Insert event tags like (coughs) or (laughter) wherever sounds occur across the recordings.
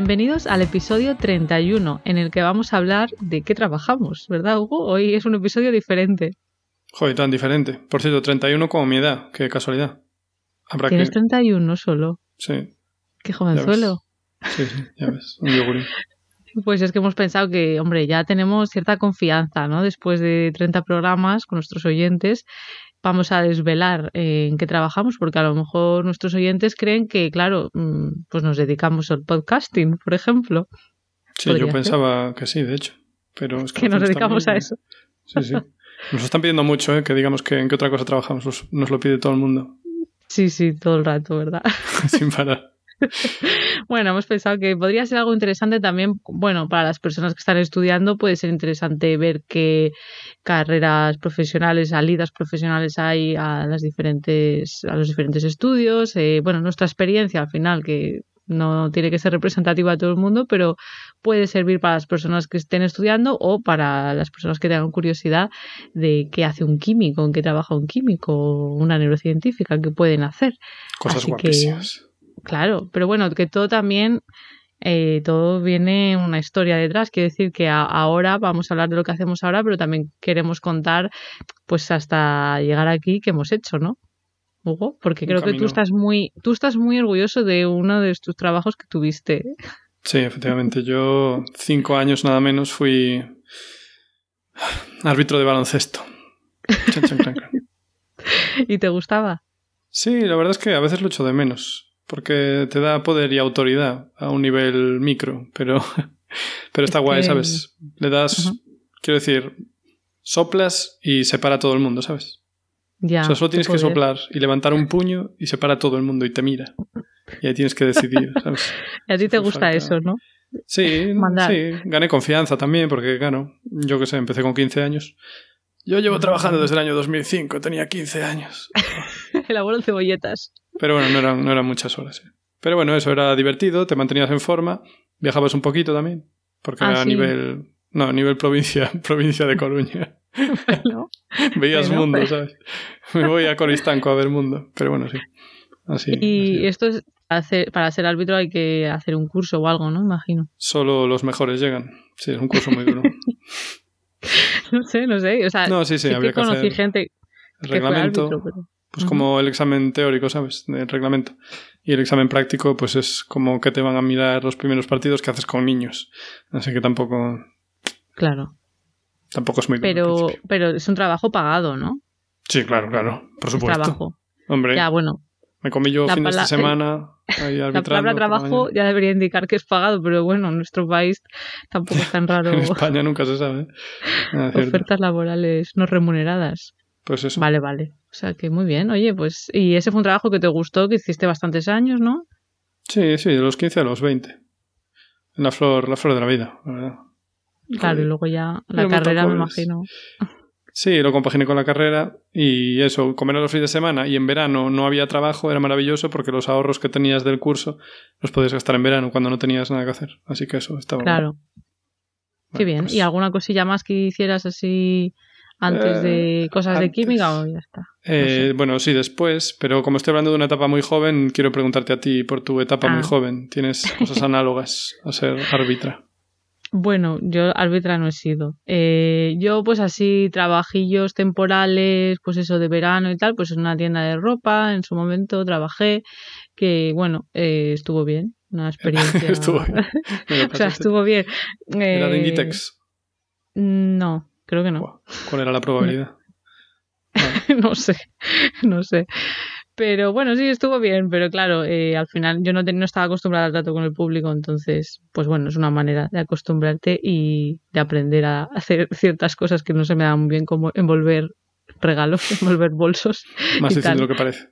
Bienvenidos al episodio 31, en el que vamos a hablar de qué trabajamos, ¿verdad, Hugo? Hoy es un episodio diferente. Joder, tan diferente. Por cierto, 31 como mi edad, qué casualidad. ¿Tienes 31 solo? Sí. Qué jovenzuelo. Sí, sí, ya ves, un yogurín. (laughs) Pues es que hemos pensado que, hombre, ya tenemos cierta confianza, ¿no? Después de 30 programas con nuestros oyentes, vamos a desvelar eh, en qué trabajamos, porque a lo mejor nuestros oyentes creen que, claro, mm, pues nos dedicamos al podcasting, por ejemplo. Sí, yo pensaba que sí, de hecho. Pero es que, nos dedicamos a eso. Sí, sí. Nos están pidiendo mucho, ¿eh? que digamos que en qué otra cosa trabajamos. Nos, lo pide todo el mundo. Sí, sí, todo el rato, ¿verdad? (laughs) Sin parar. (laughs) bueno, hemos pensado que podría ser algo interesante también, bueno, para las personas que están estudiando puede ser interesante ver qué carreras profesionales, salidas profesionales hay a las diferentes, a los diferentes estudios, eh, bueno, nuestra experiencia al final que no tiene que ser representativa a todo el mundo, pero puede servir para las personas que estén estudiando o para las personas que tengan curiosidad de qué hace un químico, en qué trabaja un químico, una neurocientífica, qué pueden hacer. Cosas guapísimas. Claro, pero bueno, que todo también, eh, todo viene una historia detrás. Quiere decir que ahora vamos a hablar de lo que hacemos ahora, pero también queremos contar, pues hasta llegar aquí, que hemos hecho, ¿no? Hugo, porque creo que tú estás muy, tú estás muy orgulloso de uno de tus trabajos que tuviste. Sí, efectivamente. Yo cinco años nada menos fui árbitro de baloncesto. (laughs) ¿Y te gustaba? Sí, la verdad es que a veces lo echo de menos porque te da poder y autoridad a un nivel micro, pero, (laughs) pero está guay, ¿sabes? Le das, quiero decir, soplas y separa a todo el mundo, ¿sabes? Ya, o sea, solo tienes que soplar y levantar un puño y separa a todo el mundo y te mira. Y ahí tienes que decidir, (laughs) ¿sabes? y a ti te gusta eso, ¿no? Sí, sí, gané confianza también, porque, claro, yo qué sé, empecé con 15 años. Yo llevo trabajando desde el año 2005, tenía 15 años. (laughs) el abuelo cebolletas. Pero bueno, no eran, no eran muchas horas. Pero bueno, eso era divertido, te mantenías en forma, viajabas un poquito también, porque ah, era a nivel... No, a nivel provincia, (laughs) provincia de Coruña. (laughs) Veías mundo, ¿sabes? Me voy a Coristanco a ver mundo, pero bueno, sí. Así, y esto es, para ser árbitro hay que hacer un curso o algo, ¿no? Imagino. Solo los mejores llegan. Sí, es un curso muy duro. (laughs) no sé, no sé. O sea, no, sí, sí, sí habría que conocí gente el reglamento. Pues como el examen teórico, ¿sabes? Del reglamento. Y el examen práctico, pues es como que te van a mirar los primeros partidos que haces con niños. Así que tampoco. Claro. Tampoco es muy Pero, pero es un trabajo pagado, ¿no? Sí, claro, claro. Por supuesto. trabajo. Hombre. Ya, bueno. Me comí yo fin de semana. (laughs) la palabra trabajo ya debería indicar que es pagado, pero bueno, en nuestro país tampoco es tan (laughs) raro. en España nunca se sabe. (laughs) ¿eh? Ofertas laborales no remuneradas. Pues eso. Vale, vale. O sea que muy bien. Oye, pues. Y ese fue un trabajo que te gustó, que hiciste bastantes años, ¿no? Sí, sí, de los 15 a los 20. En la flor, la flor de la vida, la verdad. Claro, y luego ya la carrera, me imagino. Sí, lo compaginé con la carrera y eso, comer a los fines de semana y en verano no había trabajo, era maravilloso porque los ahorros que tenías del curso los podías gastar en verano cuando no tenías nada que hacer. Así que eso estaba. Claro. Qué bien. ¿Y pues alguna cosilla más que hicieras así antes de eh, cosas de química o ya está? Eh, bueno, sí, después, pero como estoy hablando de una etapa muy joven, quiero preguntarte a ti por tu etapa muy ah. joven. ¿Tienes cosas (laughs) análogas a ser árbitra? Bueno, yo árbitra no he sido. Eh, yo pues así trabajillos temporales, pues eso de verano y tal, pues en una tienda de ropa, en su momento trabajé, que bueno, estuvo bien, una (laughs) experiencia. estuvo bien. (laughs) o sea, estuvo bien. ¿Era de Inditex? No, Creo que no. ¿Cuál era la probabilidad? (laughs) no sé, no sé. Pero bueno, sí, estuvo bien, pero claro, eh, al final yo no, no estaba acostumbrada al trato con el público, entonces, pues bueno, es una manera de acostumbrarte y de aprender a hacer ciertas cosas que no se me dan muy bien, como envolver regalos, (laughs) envolver bolsos. Más difícil de lo que parece.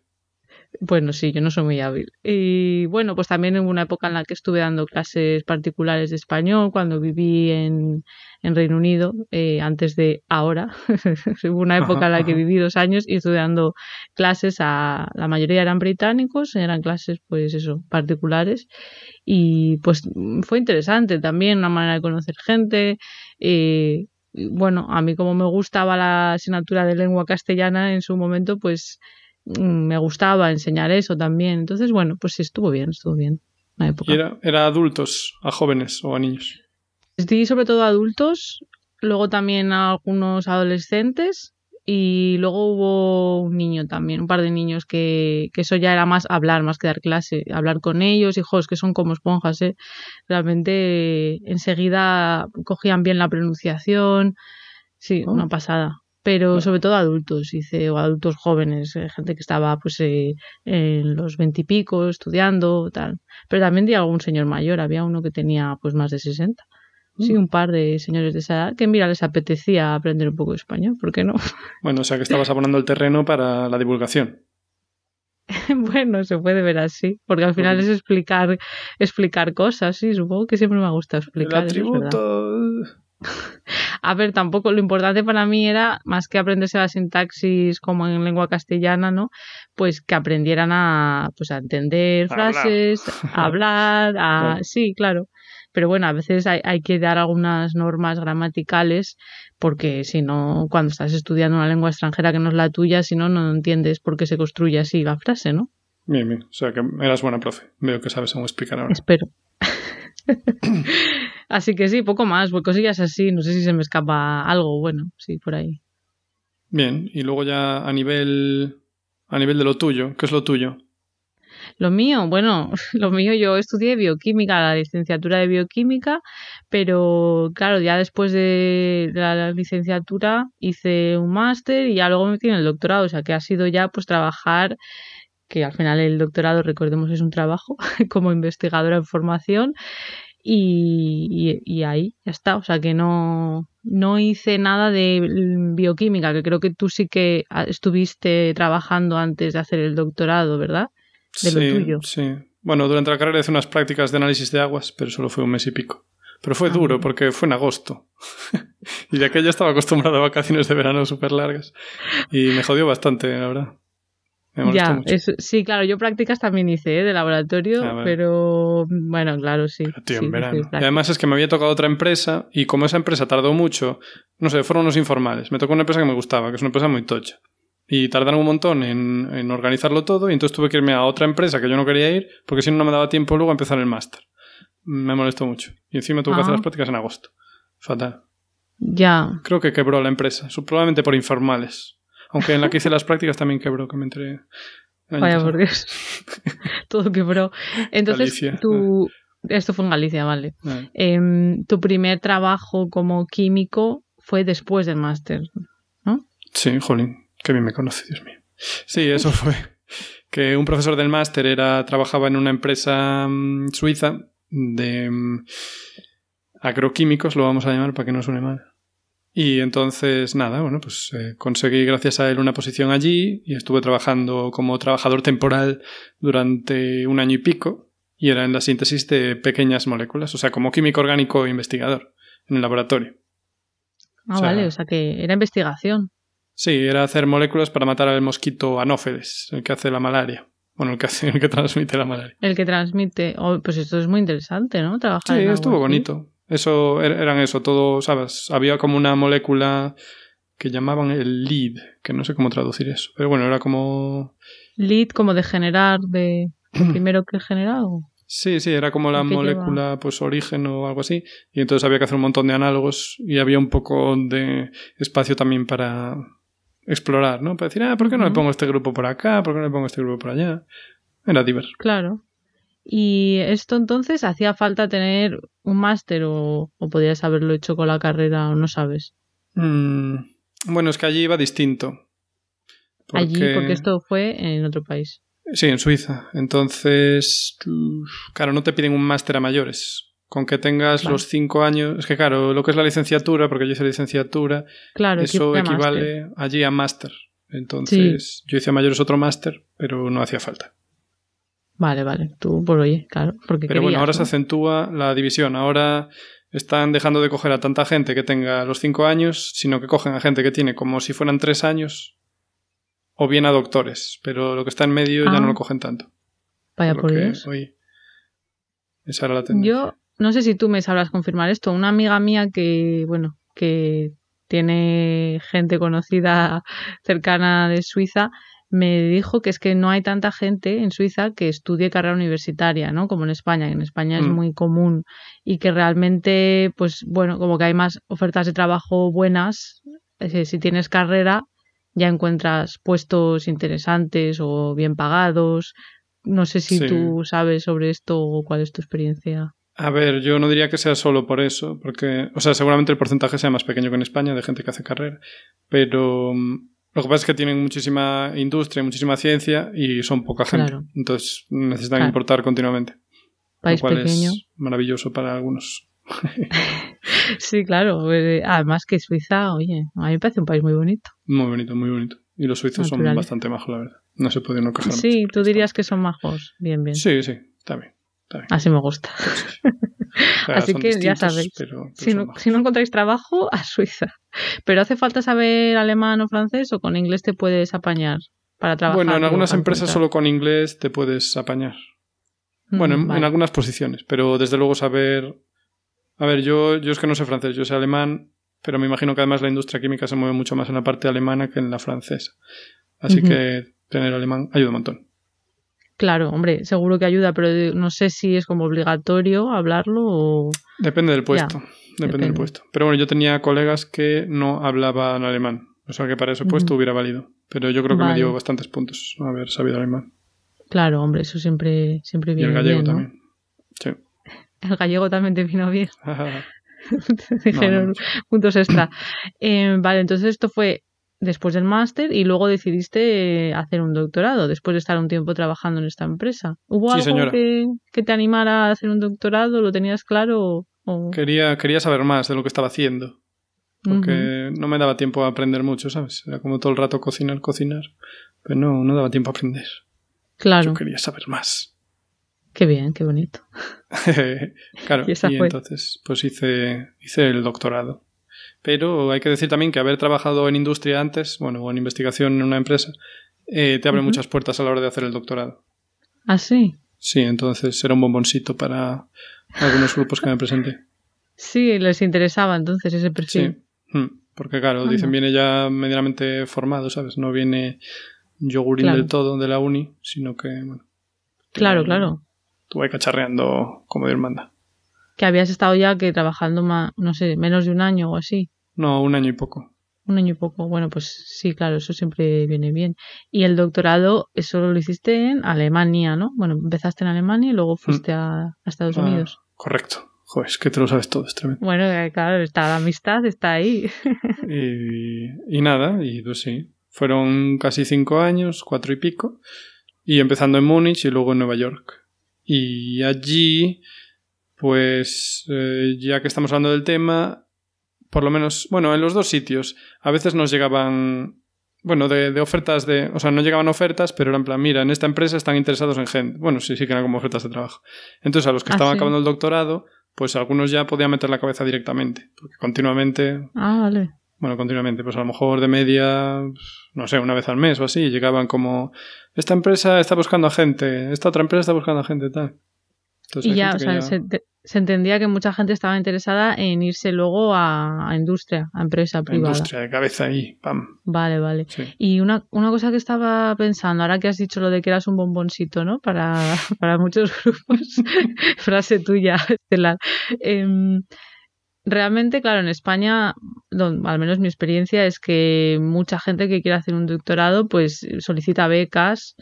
Bueno, sí, yo no soy muy hábil. Y bueno, pues también en una época en la que estuve dando clases particulares de español, cuando viví en, en Reino Unido, eh, antes de ahora. (laughs) Hubo una época en la que viví dos años y estuve dando clases a, la mayoría eran británicos, eran clases pues eso, particulares. Y pues fue interesante también, una manera de conocer gente. Eh, bueno, a mí como me gustaba la asignatura de lengua castellana en su momento, pues me gustaba enseñar eso también. Entonces, bueno, pues estuvo bien, estuvo bien. ¿Y era, era adultos, a jóvenes o a niños? Sí, sobre todo a adultos, luego también a algunos adolescentes y luego hubo un niño también, un par de niños que, que eso ya era más hablar, más que dar clase, hablar con ellos, hijos que son como esponjas, ¿eh? realmente enseguida cogían bien la pronunciación, sí, una oh. pasada pero sobre todo adultos, hice, o adultos jóvenes, eh, gente que estaba pues eh, en los veintipico estudiando, tal. Pero también di algún señor mayor, había uno que tenía pues más de sesenta. Sí, mm. un par de señores de esa edad que, mira, les apetecía aprender un poco de español, ¿por qué no? (laughs) Bueno, o sea que estabas abonando el terreno para la divulgación. (laughs) bueno, se puede ver así, porque al final es explicar explicar cosas, sí, supongo que siempre me ha gustado explicar. El atributo... A ver, tampoco lo importante para mí era, más que aprenderse la sintaxis como en lengua castellana, ¿no? Pues que aprendieran a, pues a entender frases, a (laughs) hablar, a... Sí, claro. Pero bueno, a veces hay, hay que dar algunas normas gramaticales porque si no, cuando estás estudiando una lengua extranjera que no es la tuya, si no, no entiendes por qué se construye así la frase, ¿no? Bien, bien. O sea que eras buena profe. Veo que sabes cómo explicar ahora. Espero. (coughs) así que sí, poco más, pues cosillas así, no sé si se me escapa algo, bueno, sí, por ahí. Bien, y luego ya a nivel a nivel de lo tuyo, ¿qué es lo tuyo? Lo mío, bueno, (laughs) lo mío yo estudié bioquímica, la licenciatura de bioquímica, pero claro, ya después de la licenciatura hice un máster y ya luego me en el doctorado, o sea que ha sido ya pues trabajar que al final el doctorado, recordemos, es un trabajo (laughs) como investigadora en formación y, y, ahí ya está. O sea que no, no hice nada de bioquímica, que creo que tú sí que estuviste trabajando antes de hacer el doctorado, ¿verdad? De sí, lo tuyo. Sí. Bueno, durante la carrera hice unas prácticas de análisis de aguas, pero solo fue un mes y pico. Pero fue ah, duro porque fue en agosto. (laughs) y de aquella estaba acostumbrado a vacaciones de verano súper largas. Y me jodió bastante, la verdad ya, sí, claro, yo prácticas también hice ¿eh? de laboratorio, ah, pero bueno, claro, sí. y además es que me había tocado otra empresa y como esa empresa tardó mucho, no sé, fueron unos informales. Me tocó una empresa que me gustaba, que es una empresa muy tocha. Y tardaron un montón en, en organizarlo todo y entonces tuve que irme a otra empresa que yo no quería ir porque si no, no me daba tiempo luego a empezar el máster. Me molestó mucho. Y encima tuve que hacer las prácticas en agosto. Fatal. Ya. Creo que quebró la empresa, probablemente por informales. Aunque en la que hice las prácticas también quebró, que me entré. Vaya por Dios. (laughs) Todo quebró. Entonces, tu... Esto fue en Galicia, vale. Em, tu primer trabajo como químico fue después del máster, ¿no? Sí, jolín. Qué bien me conoce, Dios mío. Sí, eso fue. Que un profesor del máster era, trabajaba en una empresa mm, suiza de mm, agroquímicos, lo vamos a llamar para que no suene mal. Y entonces, nada, bueno, pues eh, conseguí gracias a él una posición allí y estuve trabajando como trabajador temporal durante un año y pico y era en la síntesis de pequeñas moléculas, o sea, como químico orgánico investigador en el laboratorio. Ah, vale, o sea que era investigación. Sí, era hacer moléculas para matar al mosquito anófeles, el que hace la malaria. Bueno, el que, hace, el que (laughs) transmite la malaria. El que transmite. Oh, pues esto es muy interesante, ¿no? Trabajar sí, estuvo bonito. Eso er, eran eso, todo, ¿sabes? Había como una molécula que llamaban el lead, que no sé cómo traducir eso, pero bueno, era como... Lead como de generar, de (clears throat) primero que generado. Sí, sí, era como la molécula, pues origen o algo así, y entonces había que hacer un montón de análogos y había un poco de espacio también para explorar, ¿no? Para decir, ah, ¿por qué no le pongo este grupo por acá? ¿Por qué no le pongo este grupo por allá? Era divertido. Claro. Y esto entonces hacía falta tener un máster o, podías haberlo hecho con la carrera o no sabes. Mm, bueno, es que allí iba distinto. Allí, porque esto fue en otro país. Sí, en Suiza. Entonces, claro, no te piden un máster a mayores. Con que tengas los cinco años. Es que, claro, lo que es la licenciatura, porque yo hice licenciatura, claro, eso equivale allí a máster. Entonces, yo hice a mayores otro máster, pero no hacía falta. Vale, vale. Tú, por oye, claro. Porque pero bueno, ahora se acentúa la división. Ahora están dejando de coger a tanta gente que tenga los cinco años, sino que cogen a gente que tiene como si fueran tres años o bien a doctores. Pero lo que está en medio ya no lo ah. cogen tanto. Vaya por, Dios. esa era la tendencia. Yo no sé si tú me sabrás confirmar esto. Una amiga mía que, bueno, que tiene gente conocida cercana de Suiza, me dijo que es que no hay tanta gente en Suiza que estudie carrera universitaria, ¿no? Como en España. En España es mm. muy común y que realmente, pues bueno, como que hay más ofertas de trabajo buenas. Eh, si tienes carrera, ya encuentras puestos interesantes o bien pagados. No sé si tú sabes sobre esto o cuál es tu experiencia. A ver, yo no diría que sea solo por eso, porque, o sea, seguramente el porcentaje sea más pequeño que en España de gente que hace carrera, pero mm, lo que pasa es que tienen muchísima industria, muchísima ciencia y son poca gente. Entonces necesitan importar continuamente. País lo cual pequeño. Es maravilloso para algunos. (laughs) sí, claro. Eh, además que Suiza, oye, a mí me parece un país muy bonito. Muy bonito, muy bonito. Y los suizos son bastante majos, la verdad. No se puede no. Sí, tú dirías que son majos. Bien, bien. Sí, sí, está bien. Así me gusta. (laughs) Así que ya sabéis. si, no, si, no, encontráis trabajo, (laughs) a Suiza. Pero hace falta saber alemán o francés o con inglés te puedes apañar para trabajar. Bueno, en algunas empresas solo con inglés te puedes apañar. Bueno, en, mm, algunas posiciones, pero desde luego saber. A ver, yo, yo es que no sé francés, yo sé alemán, pero me imagino que además la industria química se mueve mucho más en la parte alemana que en la francesa. Así que tener alemán ayuda un montón. Claro, hombre, seguro que ayuda, pero no sé si es como obligatorio hablarlo o... Depende del puesto, depende, del puesto. Pero bueno, yo tenía colegas que no hablaban alemán, o sea que para ese puesto hubiera valido. Pero yo creo que me dio bastantes puntos haber sabido alemán. Claro, hombre, eso siempre, siempre viene bien. Y el gallego también. Sí. (laughs) El gallego también te vino bien. (laughs) (laughs) Dijeron puntos extra. Eh, vale, entonces esto fue después del máster y luego decidiste hacer un doctorado después de estar un tiempo trabajando en esta empresa. ¿Hubo algo que, te animara a hacer un doctorado? ¿Lo tenías claro? Quería, quería saber más de lo que estaba haciendo. Porque no me daba tiempo a aprender mucho, ¿sabes? Era como todo el rato cocinar, cocinar. Pero no, no daba tiempo a aprender. Claro. Yo quería saber más. Qué bien, qué bonito. (laughs) claro, (laughs) y, y entonces pues hice, hice el doctorado. Pero hay que decir también que haber trabajado en industria antes, bueno, o en investigación en una empresa, eh, te abre muchas puertas a la hora de hacer el doctorado. ¿Ah, sí? Sí, entonces era un bomboncito para algunos grupos que me presenté. Sí, les interesaba entonces ese perfil. Sí, mm, porque claro, dicen viene ya medianamente formado, ¿sabes? No viene yogurín del todo de la uni, sino que, bueno. Claro, claro. Tú vas cacharreando como Dios manda que habías estado ya que trabajando más, no sé, menos de un año o así. No, un año y poco. Un año y poco. Bueno, pues sí, claro, eso siempre viene bien. Y el doctorado, eso lo hiciste en Alemania, ¿no? Bueno, empezaste en Alemania y luego mm. fuiste a, Estados ah, Unidos. Correcto. Joder, es que te lo sabes todo, es tremendo. Bueno, eh, claro, está la amistad, está ahí. (laughs) y, y nada, y pues sí. Fueron casi cinco años, cuatro y pico. Y empezando en Múnich y luego en Nueva York. Y allí pues eh, ya que estamos hablando del tema, por lo menos, bueno, en los dos sitios, a veces nos llegaban, bueno, de, ofertas de, o sea, no llegaban ofertas, pero era en plan, mira, en esta empresa están interesados en gente. Bueno, sí, sí que eran como ofertas de trabajo. Entonces, a los que ah, estaban acabando el doctorado, pues algunos ya podían meter la cabeza directamente, porque continuamente... Ah, vale. Bueno, continuamente, pues a lo mejor de media, no sé, una vez al mes o así, llegaban como, esta empresa está buscando a gente, esta otra empresa está buscando a gente, tal y ya, o sea, Se, entendía que mucha gente estaba interesada en irse luego a, industria, a empresa privada. Industria de cabeza ahí, pam. Vale, vale. Y una, una cosa que estaba pensando, ahora que has dicho lo de que eras un bomboncito, ¿no? Para, (laughs) para muchos grupos, (laughs) frase tuya, (laughs) estelar. Em, realmente, claro, en España, al menos mi experiencia es que mucha gente que quiere hacer un doctorado, pues solicita becas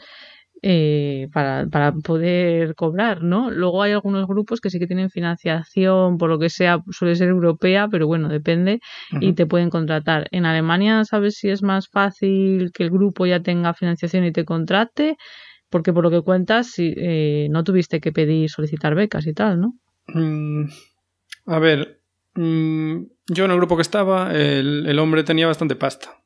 eh, para, para, poder cobrar, ¿no? Luego hay algunos grupos que sí que tienen financiación, por lo que sea, suele ser europea, pero bueno, depende, y te pueden contratar. En Alemania, ¿sabes si es más fácil que el grupo ya tenga financiación y te contrate? Porque por lo que cuentas, eh, no tuviste que pedir, solicitar becas y tal, ¿no? Mm, a ver, mm, yo en el grupo que estaba, el, el hombre tenía bastante pasta.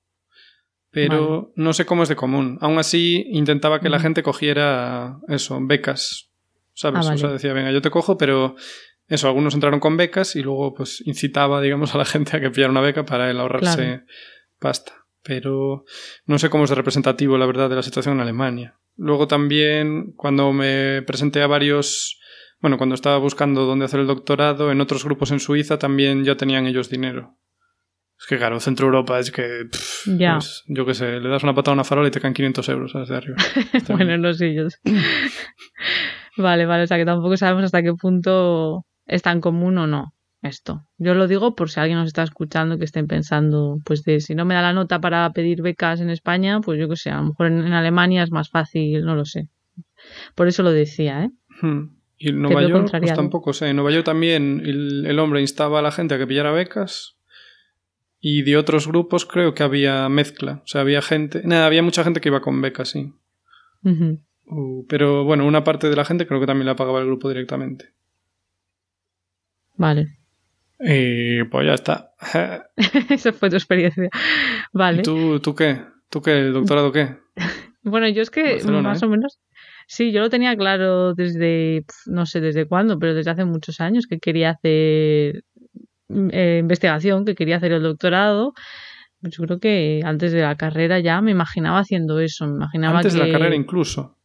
Pero no sé cómo es de común. Aún así, intentaba que la gente cogiera eso, becas, ¿sabes? Ah, o sea, decía, venga, yo te cojo, pero eso, algunos entraron con becas y luego pues incitaba, digamos, a la (laughs) gente a que pillara una beca para él ahorrarse pasta. Pero no sé cómo es de representativo, la verdad, de la situación en Alemania. Luego también, cuando me presenté a varios, bueno, cuando estaba buscando dónde hacer el doctorado, en otros grupos en Suiza también ya tenían ellos dinero. Es que claro, Centro Europa es que, ya. Pues, yo qué sé, le das una patada a una farola y te caen 500 euros desde arriba. (laughs) bueno, no sé yo. (laughs) vale, vale, o sea que tampoco sabemos hasta qué punto es tan común o no esto. Yo lo digo por si alguien nos está escuchando que estén pensando, pues de si no me da la nota para pedir becas en España, pues yo que sé, a lo mejor en, Alemania es más fácil, no lo sé. Por eso lo decía, ¿eh? Hmm. Y en Nueva York, pues tampoco sé. En Nueva York también el, el, hombre instaba a la gente a que pillara becas. Y de otros grupos creo que había mezcla. O sea, había gente. Nada, había mucha gente que iba con becas, sí. Uh, pero bueno, una parte de la gente creo que también la pagaba el grupo directamente. Vale. Y pues ya está. (laughs) Esa fue tu experiencia. Vale. ¿Y tú, tú qué? ¿Tú qué? ¿El doctorado qué? (laughs) bueno, yo es que más ¿eh? o menos. Sí, yo lo tenía claro desde, no sé desde cuándo, pero desde hace muchos años que quería hacer eh, investigación, que quería hacer el doctorado. Yo creo que antes de la carrera ya me imaginaba haciendo eso. Me imaginaba antes de la carrera incluso.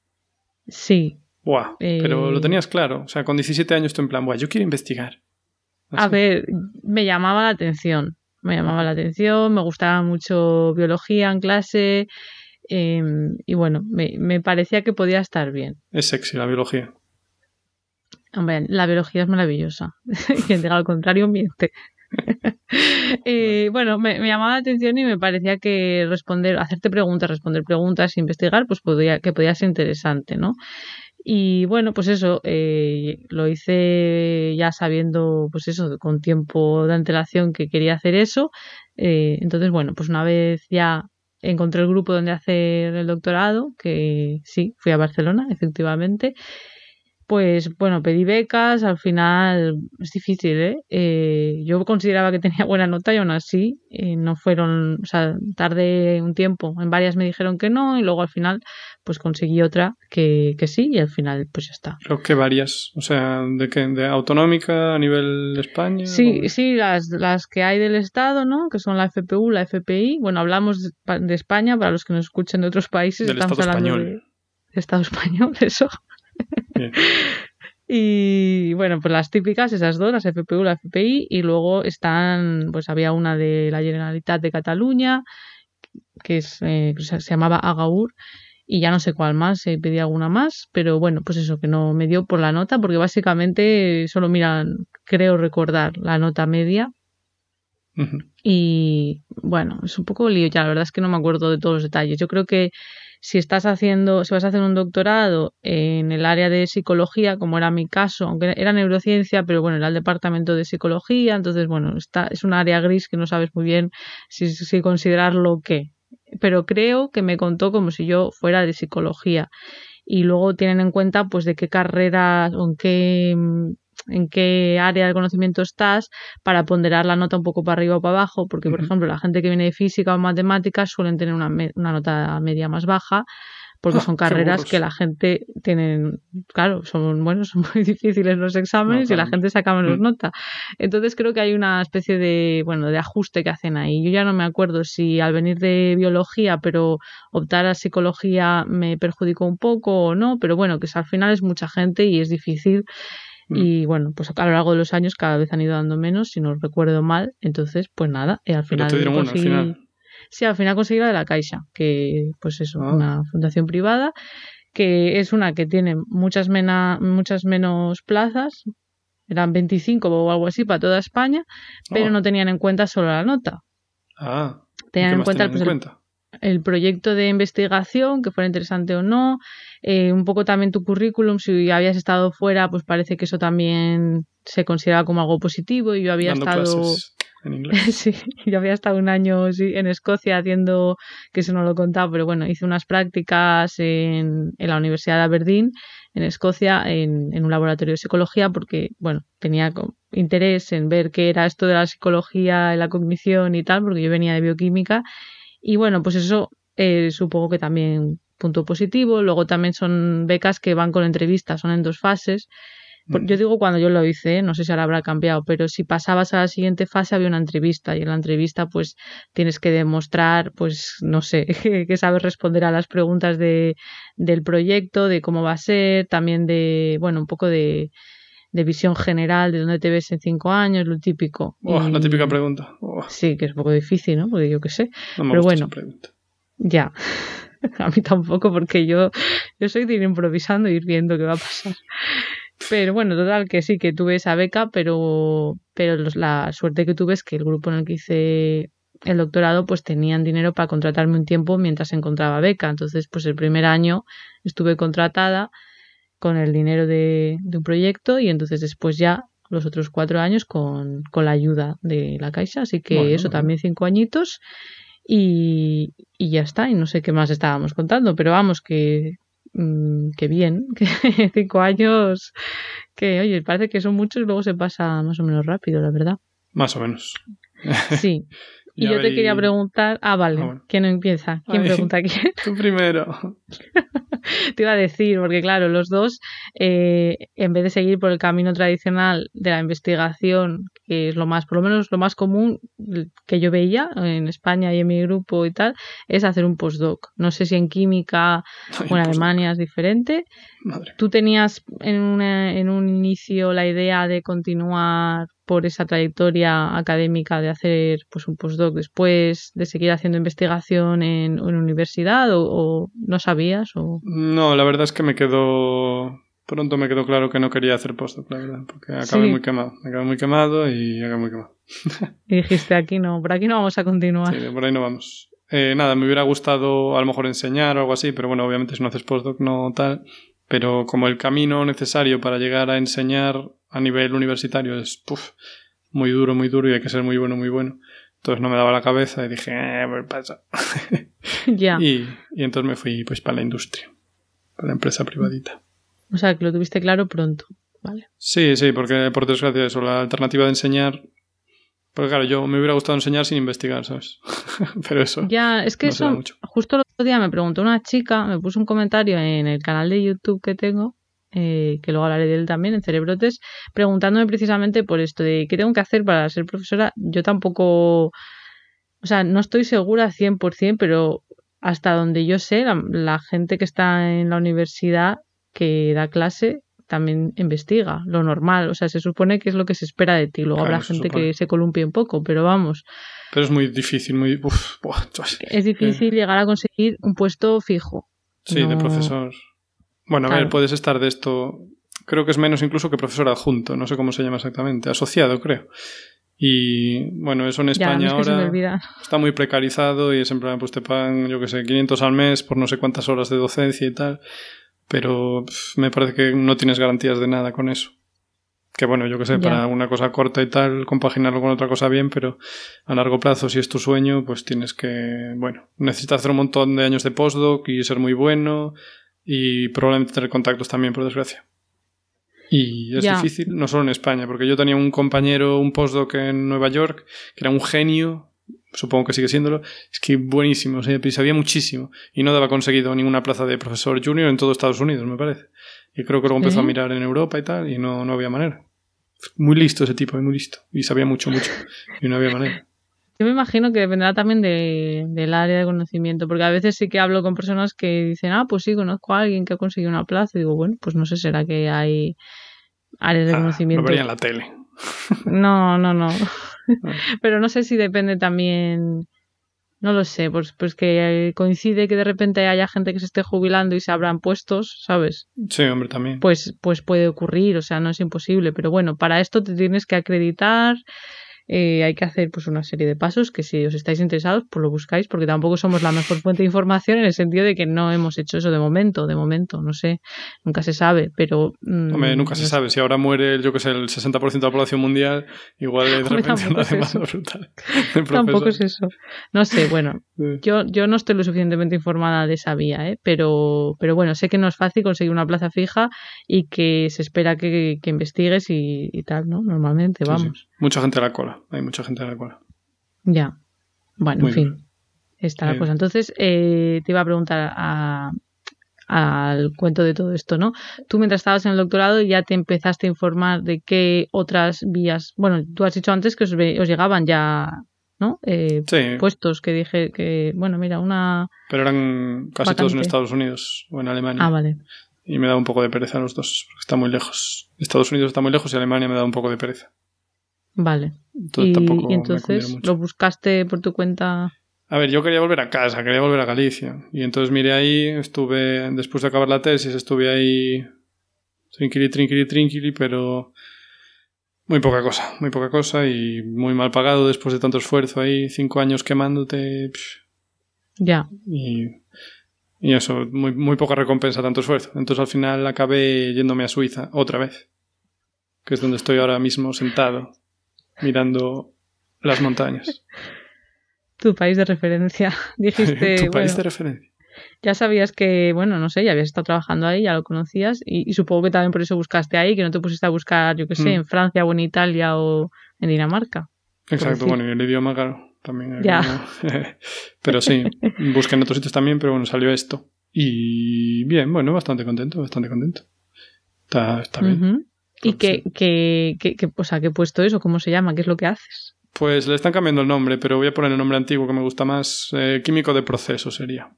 Sí. Buah, pero lo eh, tenías claro. O sea, con 17 años tú en plan, Buah, yo quiero investigar. A ver, me llamaba la atención. Me llamaba la atención, me gustaba mucho biología en clase. Em, y bueno, me, me parecía que podía estar bien. Es sexy la biología. La biología es maravillosa. (laughs) Quien diga al contrario miente. (laughs) bueno, me, llamaba la atención y me parecía que responder, hacerte preguntas, responder preguntas, investigar, pues podía, que podía ser interesante, ¿no? Y bueno, pues eso, eh, lo hice ya sabiendo, pues eso, con tiempo de antelación que quería hacer eso. Eh, entonces, bueno, pues una vez ya encontré el grupo donde hacer el doctorado, que sí, fui a Barcelona, efectivamente pues bueno, pedí becas, al final es difícil, ¿eh? ¿eh? yo consideraba que tenía buena nota y aún así eh, no fueron, o sea, tardé un tiempo, en varias me dijeron que no y luego al final pues conseguí otra que, que sí y al final pues ya está. Creo que varias, o sea, ¿de qué? ¿De autonómica a nivel de España? Sí, sí, las, las que hay del Estado, ¿no? Que son la FPU, la FPI, bueno, hablamos de, España, para los que nos escuchen de otros países, del estamos Estado hablando español. de Estado español, (laughs) eso. (laughs) Y bueno, pues las típicas, esas dos, las FPU, la FPI, y luego están, pues había una de la Generalitat de Cataluña, que es, eh, se llamaba Agaur, y ya no sé cuál más, se pedía alguna más, pero bueno, pues eso, que no me dio por la nota, porque básicamente solo miran, creo recordar, la nota media. Y bueno, es un poco lío ya, la verdad es que no me acuerdo de todos los detalles. Yo creo que si estás haciendo, si vas a hacer un doctorado en el área de psicología, como era mi caso, aunque era neurociencia, pero bueno, era el departamento de psicología, entonces bueno, está, es un área gris que no sabes muy bien si, si considerarlo qué. Pero creo que me contó como si yo fuera de psicología. Y luego tienen en cuenta pues de qué carrera o en qué en qué área del conocimiento estás para ponderar la nota un poco para arriba o para abajo, porque por ejemplo la gente que viene de física o matemáticas suelen tener una, una nota media más baja porque ah, son carreras que la gente tiene, claro, son buenos, son muy (laughs) difíciles los exámenes y la gente saca menos mm. nota. Entonces creo que hay una especie de, bueno, de ajuste que hacen ahí. Yo ya no me acuerdo si al venir de biología, pero optar a psicología me perjudicó un poco o no, pero bueno, que al final es mucha gente y es difícil Mm. Y bueno, pues a lo largo de los años cada vez han ido dando menos, si no recuerdo mal. Entonces, pues nada, y al final, conseguí... Sí, al final conseguí la de la Caixa, que pues es ah. una fundación privada, que es una que tiene muchas, mena... muchas menos plazas, eran 25 o algo así para toda España, pero ah. no tenían en cuenta solo la nota. Ah, tenían en cuenta, pues, el proyecto de investigación, que fuera interesante o no, eh, un poco también tu currículum, si habías estado fuera, pues parece que eso también se consideraba como algo positivo y yo había estado... En inglés. (laughs) sí, yo había estado un año en Escocia haciendo, que eso no lo he contado, pero bueno, hice unas prácticas en, en la Universidad de Aberdeen, en Escocia, en, en, un laboratorio de psicología, porque, bueno, tenía interés en ver qué era esto de la psicología y la cognición y tal, porque yo venía de bioquímica Y bueno, pues eso eh, supongo que también punto positivo. Luego también son becas que van con entrevistas, son en dos fases. Mm. Yo digo cuando yo lo hice, no sé si ahora habrá cambiado, pero si pasabas a la siguiente fase había una entrevista y en la entrevista pues tienes que demostrar, pues no sé, (laughs) que, sabes responder a las preguntas de, del proyecto, de cómo va a ser, también de, bueno, un poco de, de visión general de dónde te ves en cinco años, lo típico. la típica pregunta. Sí, que es un poco difícil, ¿no? Porque yo qué sé. pero bueno, ya. (laughs) a mí tampoco, porque yo, yo soy de ir improvisando y ir viendo qué va a pasar. Pero bueno, total, que sí, que tuve esa beca, pero, pero la suerte que tuve es que el grupo en el que hice el doctorado, pues tenían dinero para contratarme un tiempo mientras encontraba beca. Entonces, pues el primer año estuve contratada con el dinero de, un proyecto y entonces después ya los otros cuatro años con, la ayuda de la Caixa. Así que eso también cinco añitos y, y ya está. Y no sé qué más estábamos contando, pero vamos, que, mm, que bien, (laughs) que cinco años, que oye, parece que son muchos y luego se pasa más o menos rápido, la verdad. Más o menos. Sí, (laughs) Y yo te quería preguntar. Ah, vale. Ah, ¿Quién empieza? ¿Quién pregunta quién? (laughs) Tú primero. (laughs) te iba a decir, porque claro, los dos, eh, en vez de seguir por el camino tradicional de la investigación, que es lo más, por lo menos lo más común que yo veía en España y en mi grupo y tal, es hacer un postdoc. No sé si en química (laughs) o en Alemania es diferente. ¿Tú tenías en, en un inicio la idea de continuar por esa trayectoria académica de hacer pues un postdoc después de seguir haciendo investigación en, una universidad o, no sabías o no la verdad es que me quedó pronto me quedó claro que no quería hacer postdoc la verdad porque acabé muy quemado acabé muy quemado y acabé muy quemado. Y dijiste aquí no por aquí no vamos a continuar sí por ahí no vamos. Eh, nada me hubiera gustado a lo mejor enseñar o algo así pero bueno obviamente si no haces postdoc no tal pero como el camino necesario para llegar a enseñar a nivel universitario es muy duro, muy duro y hay que ser muy bueno, muy bueno. Entonces no me daba la cabeza y dije, eh, pues pasa. (laughs) ya. Y, y, entonces me fui pues para la industria, para la empresa privadita. O sea, que lo tuviste claro pronto, ¿vale? Sí, sí, porque por desgracia eso, la alternativa de enseñar porque claro, yo me hubiera gustado enseñar sin investigar, ¿sabes? (laughs) Pero eso. Ya, es que eso. Justo el otro día me preguntó una chica, me puso un comentario en el canal de YouTube que tengo, eh, que luego hablaré de él también, en Cerebrotes, preguntándome precisamente por esto de qué tengo que hacer para ser profesora. Yo tampoco. O sea, no estoy segura 100%, pero hasta donde yo sé, la gente que está en la universidad que da clase también investiga, lo normal. O sea, se supone que es lo que se espera de ti. Luego habrá gente que se columpie un poco, pero vamos. Pero es muy difícil, muy. es difícil eh. llegar a conseguir un puesto fijo. Sí, de profesor. Bueno, a ver, puedes estar de esto. Creo que es menos incluso que profesor adjunto, no sé cómo se llama exactamente, asociado, creo. Y bueno, eso en España ahora está muy precarizado y es en plan, pues te pagan, yo que sé, 500 al mes por no sé cuántas horas de docencia y tal pero me parece que no tienes garantías de nada con eso. Que bueno, yo que sé, para una cosa corta y tal, compaginarlo con otra cosa bien, pero a largo plazo, si es tu sueño, pues tienes que, bueno, necesitas hacer un montón de años de postdoc y ser muy bueno y probablemente tener contactos también, por desgracia. Y es difícil, no solo en España, porque yo tenía un compañero, un postdoc en Nueva York, que era un genio, supongo que sigue siéndolo, es que buenísimo, o sea, sabía muchísimo y no daba conseguido ninguna plaza de profesor junior en todo Estados Unidos, me parece. Y creo que luego empezó a mirar en Europa y tal y no, no había manera. Muy listo ese tipo, muy listo. Y sabía mucho, mucho. Y no había manera. Yo me imagino que dependerá también de, del área de conocimiento, porque a veces sí que hablo con personas que dicen, ah, pues sí, conozco a alguien que ha conseguido una plaza. Y digo, bueno, pues no sé, será que hay áreas de ah, conocimiento. Lo vería en la tele. No, no, no. (laughs) (laughs) Pero no sé si depende también. No lo sé, pues, pues que coincide que de repente haya gente que se esté jubilando y se abran puestos, ¿sabes? Sí, hombre, también. Pues, pues puede ocurrir, o sea, no es imposible. Pero bueno, para esto te tienes que acreditar, eh, hay que hacer pues una serie de pasos que si os estáis interesados pues lo buscáis porque tampoco somos la mejor fuente de información en el sentido de que no hemos hecho eso de momento, de momento, no sé, nunca se sabe, pero... Mm, Hombre, nunca se sabe, si ahora muere yo que sé el 60% de la población mundial, igual de (laughs) repente una demanda brutal. (laughs) tampoco es eso. No sé, bueno, (laughs) yo, yo no estoy lo suficientemente informada de esa vía, ¿eh? pero, pero bueno, sé que no es fácil conseguir una plaza fija y que se espera que, que investigues y, tal, ¿no? Normalmente, vamos. Mucha gente a la cola, hay mucha gente a la cola. Ya. Bueno, en fin. Está la cosa. Entonces, eh, te iba a preguntar al cuento de todo esto, ¿no? Tú mientras estabas en el doctorado ya te empezaste a informar de qué otras vías, bueno, tú has dicho antes que os, os llegaban ya, ¿no? Eh, puestos que dije que, bueno, mira, una... Pero eran casi todos en Estados Unidos o en Alemania. Ah, vale. Y me da un poco de pereza los dos, porque está muy lejos. Estados Unidos está muy lejos y Alemania me da un poco de pereza. Vale. Entonces, y, entonces lo buscaste por tu cuenta. A ver, yo quería volver a casa, quería volver a Galicia. Y entonces miré ahí, estuve, después de acabar la tesis, estuve ahí trinquili, trinquili, trinquili, pero muy poca cosa, muy poca cosa y muy mal pagado después de tanto esfuerzo ahí, cinco años quemándote. Ya. Y, y eso, muy, muy poca recompensa tanto esfuerzo. Entonces al final acabé yéndome a Suiza otra vez, que es donde estoy ahora mismo sentado, mirando las montañas. (laughs) Tu país de referencia. (laughs) Dijiste. tu país de referencia. Ya sabías que, bueno, no sé, ya habías estado trabajando ahí, ya lo conocías, y, supongo que también por eso buscaste ahí, que no te pusiste a buscar, yo qué sé, mm. en Francia o en Italia o en Dinamarca. Exacto, bueno, y el idioma, claro, también. Ya. (laughs) pero sí, busqué en otros sitios también, pero bueno, salió esto. Y bien, bueno, bastante contento, bastante contento. Está, está bien. ¿Y qué, qué, qué, o sea, qué puesto eso? ¿Cómo se llama? ¿Qué es lo que haces? Pues le están cambiando el nombre, pero voy a poner el nombre antiguo que me gusta más. Eh, químico de procesos sería.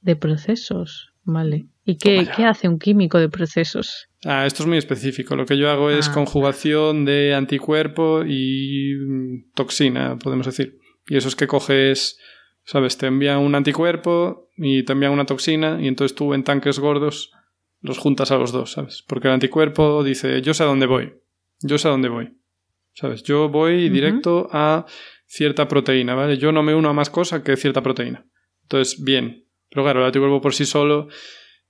De procesos, vale. ¿Y qué, qué, hace un químico de procesos? Ah, esto es muy específico. Lo que yo hago es ah. conjugación de anticuerpo y mm, toxina, podemos decir. Y eso es que coges, ¿sabes? Te envían un anticuerpo y te envían una toxina y entonces tú en tanques gordos los juntas a los dos, ¿sabes? Porque el anticuerpo dice, yo sé a dónde voy, yo sé a dónde voy, ¿sabes? Yo voy directo a cierta proteína, ¿vale? Yo no me uno a más cosa que cierta proteína. Entonces, bien. Pero claro, el anticuerpo por sí solo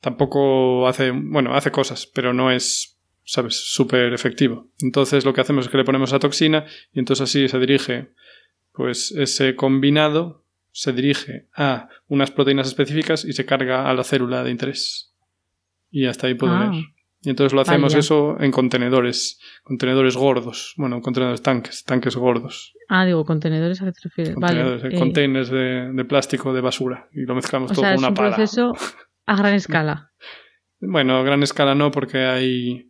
tampoco hace, bueno, hace cosas, pero no es, ¿sabes?, súper efectivo. Entonces lo que hacemos es que le ponemos la toxina y entonces así se dirige, pues ese combinado se dirige a unas proteínas específicas y se carga a la célula de interés y hasta ahí puedo ah. Y entonces lo hacemos eso en contenedores, contenedores gordos, bueno, contenedores tanques, tanques gordos. Ah, digo, contenedores a qué te refieres. Contenedores, vale. Eh, containers de, plástico de basura y lo mezclamos todo con una es un proceso a gran (laughs) escala. Bueno, a gran escala no, porque hay,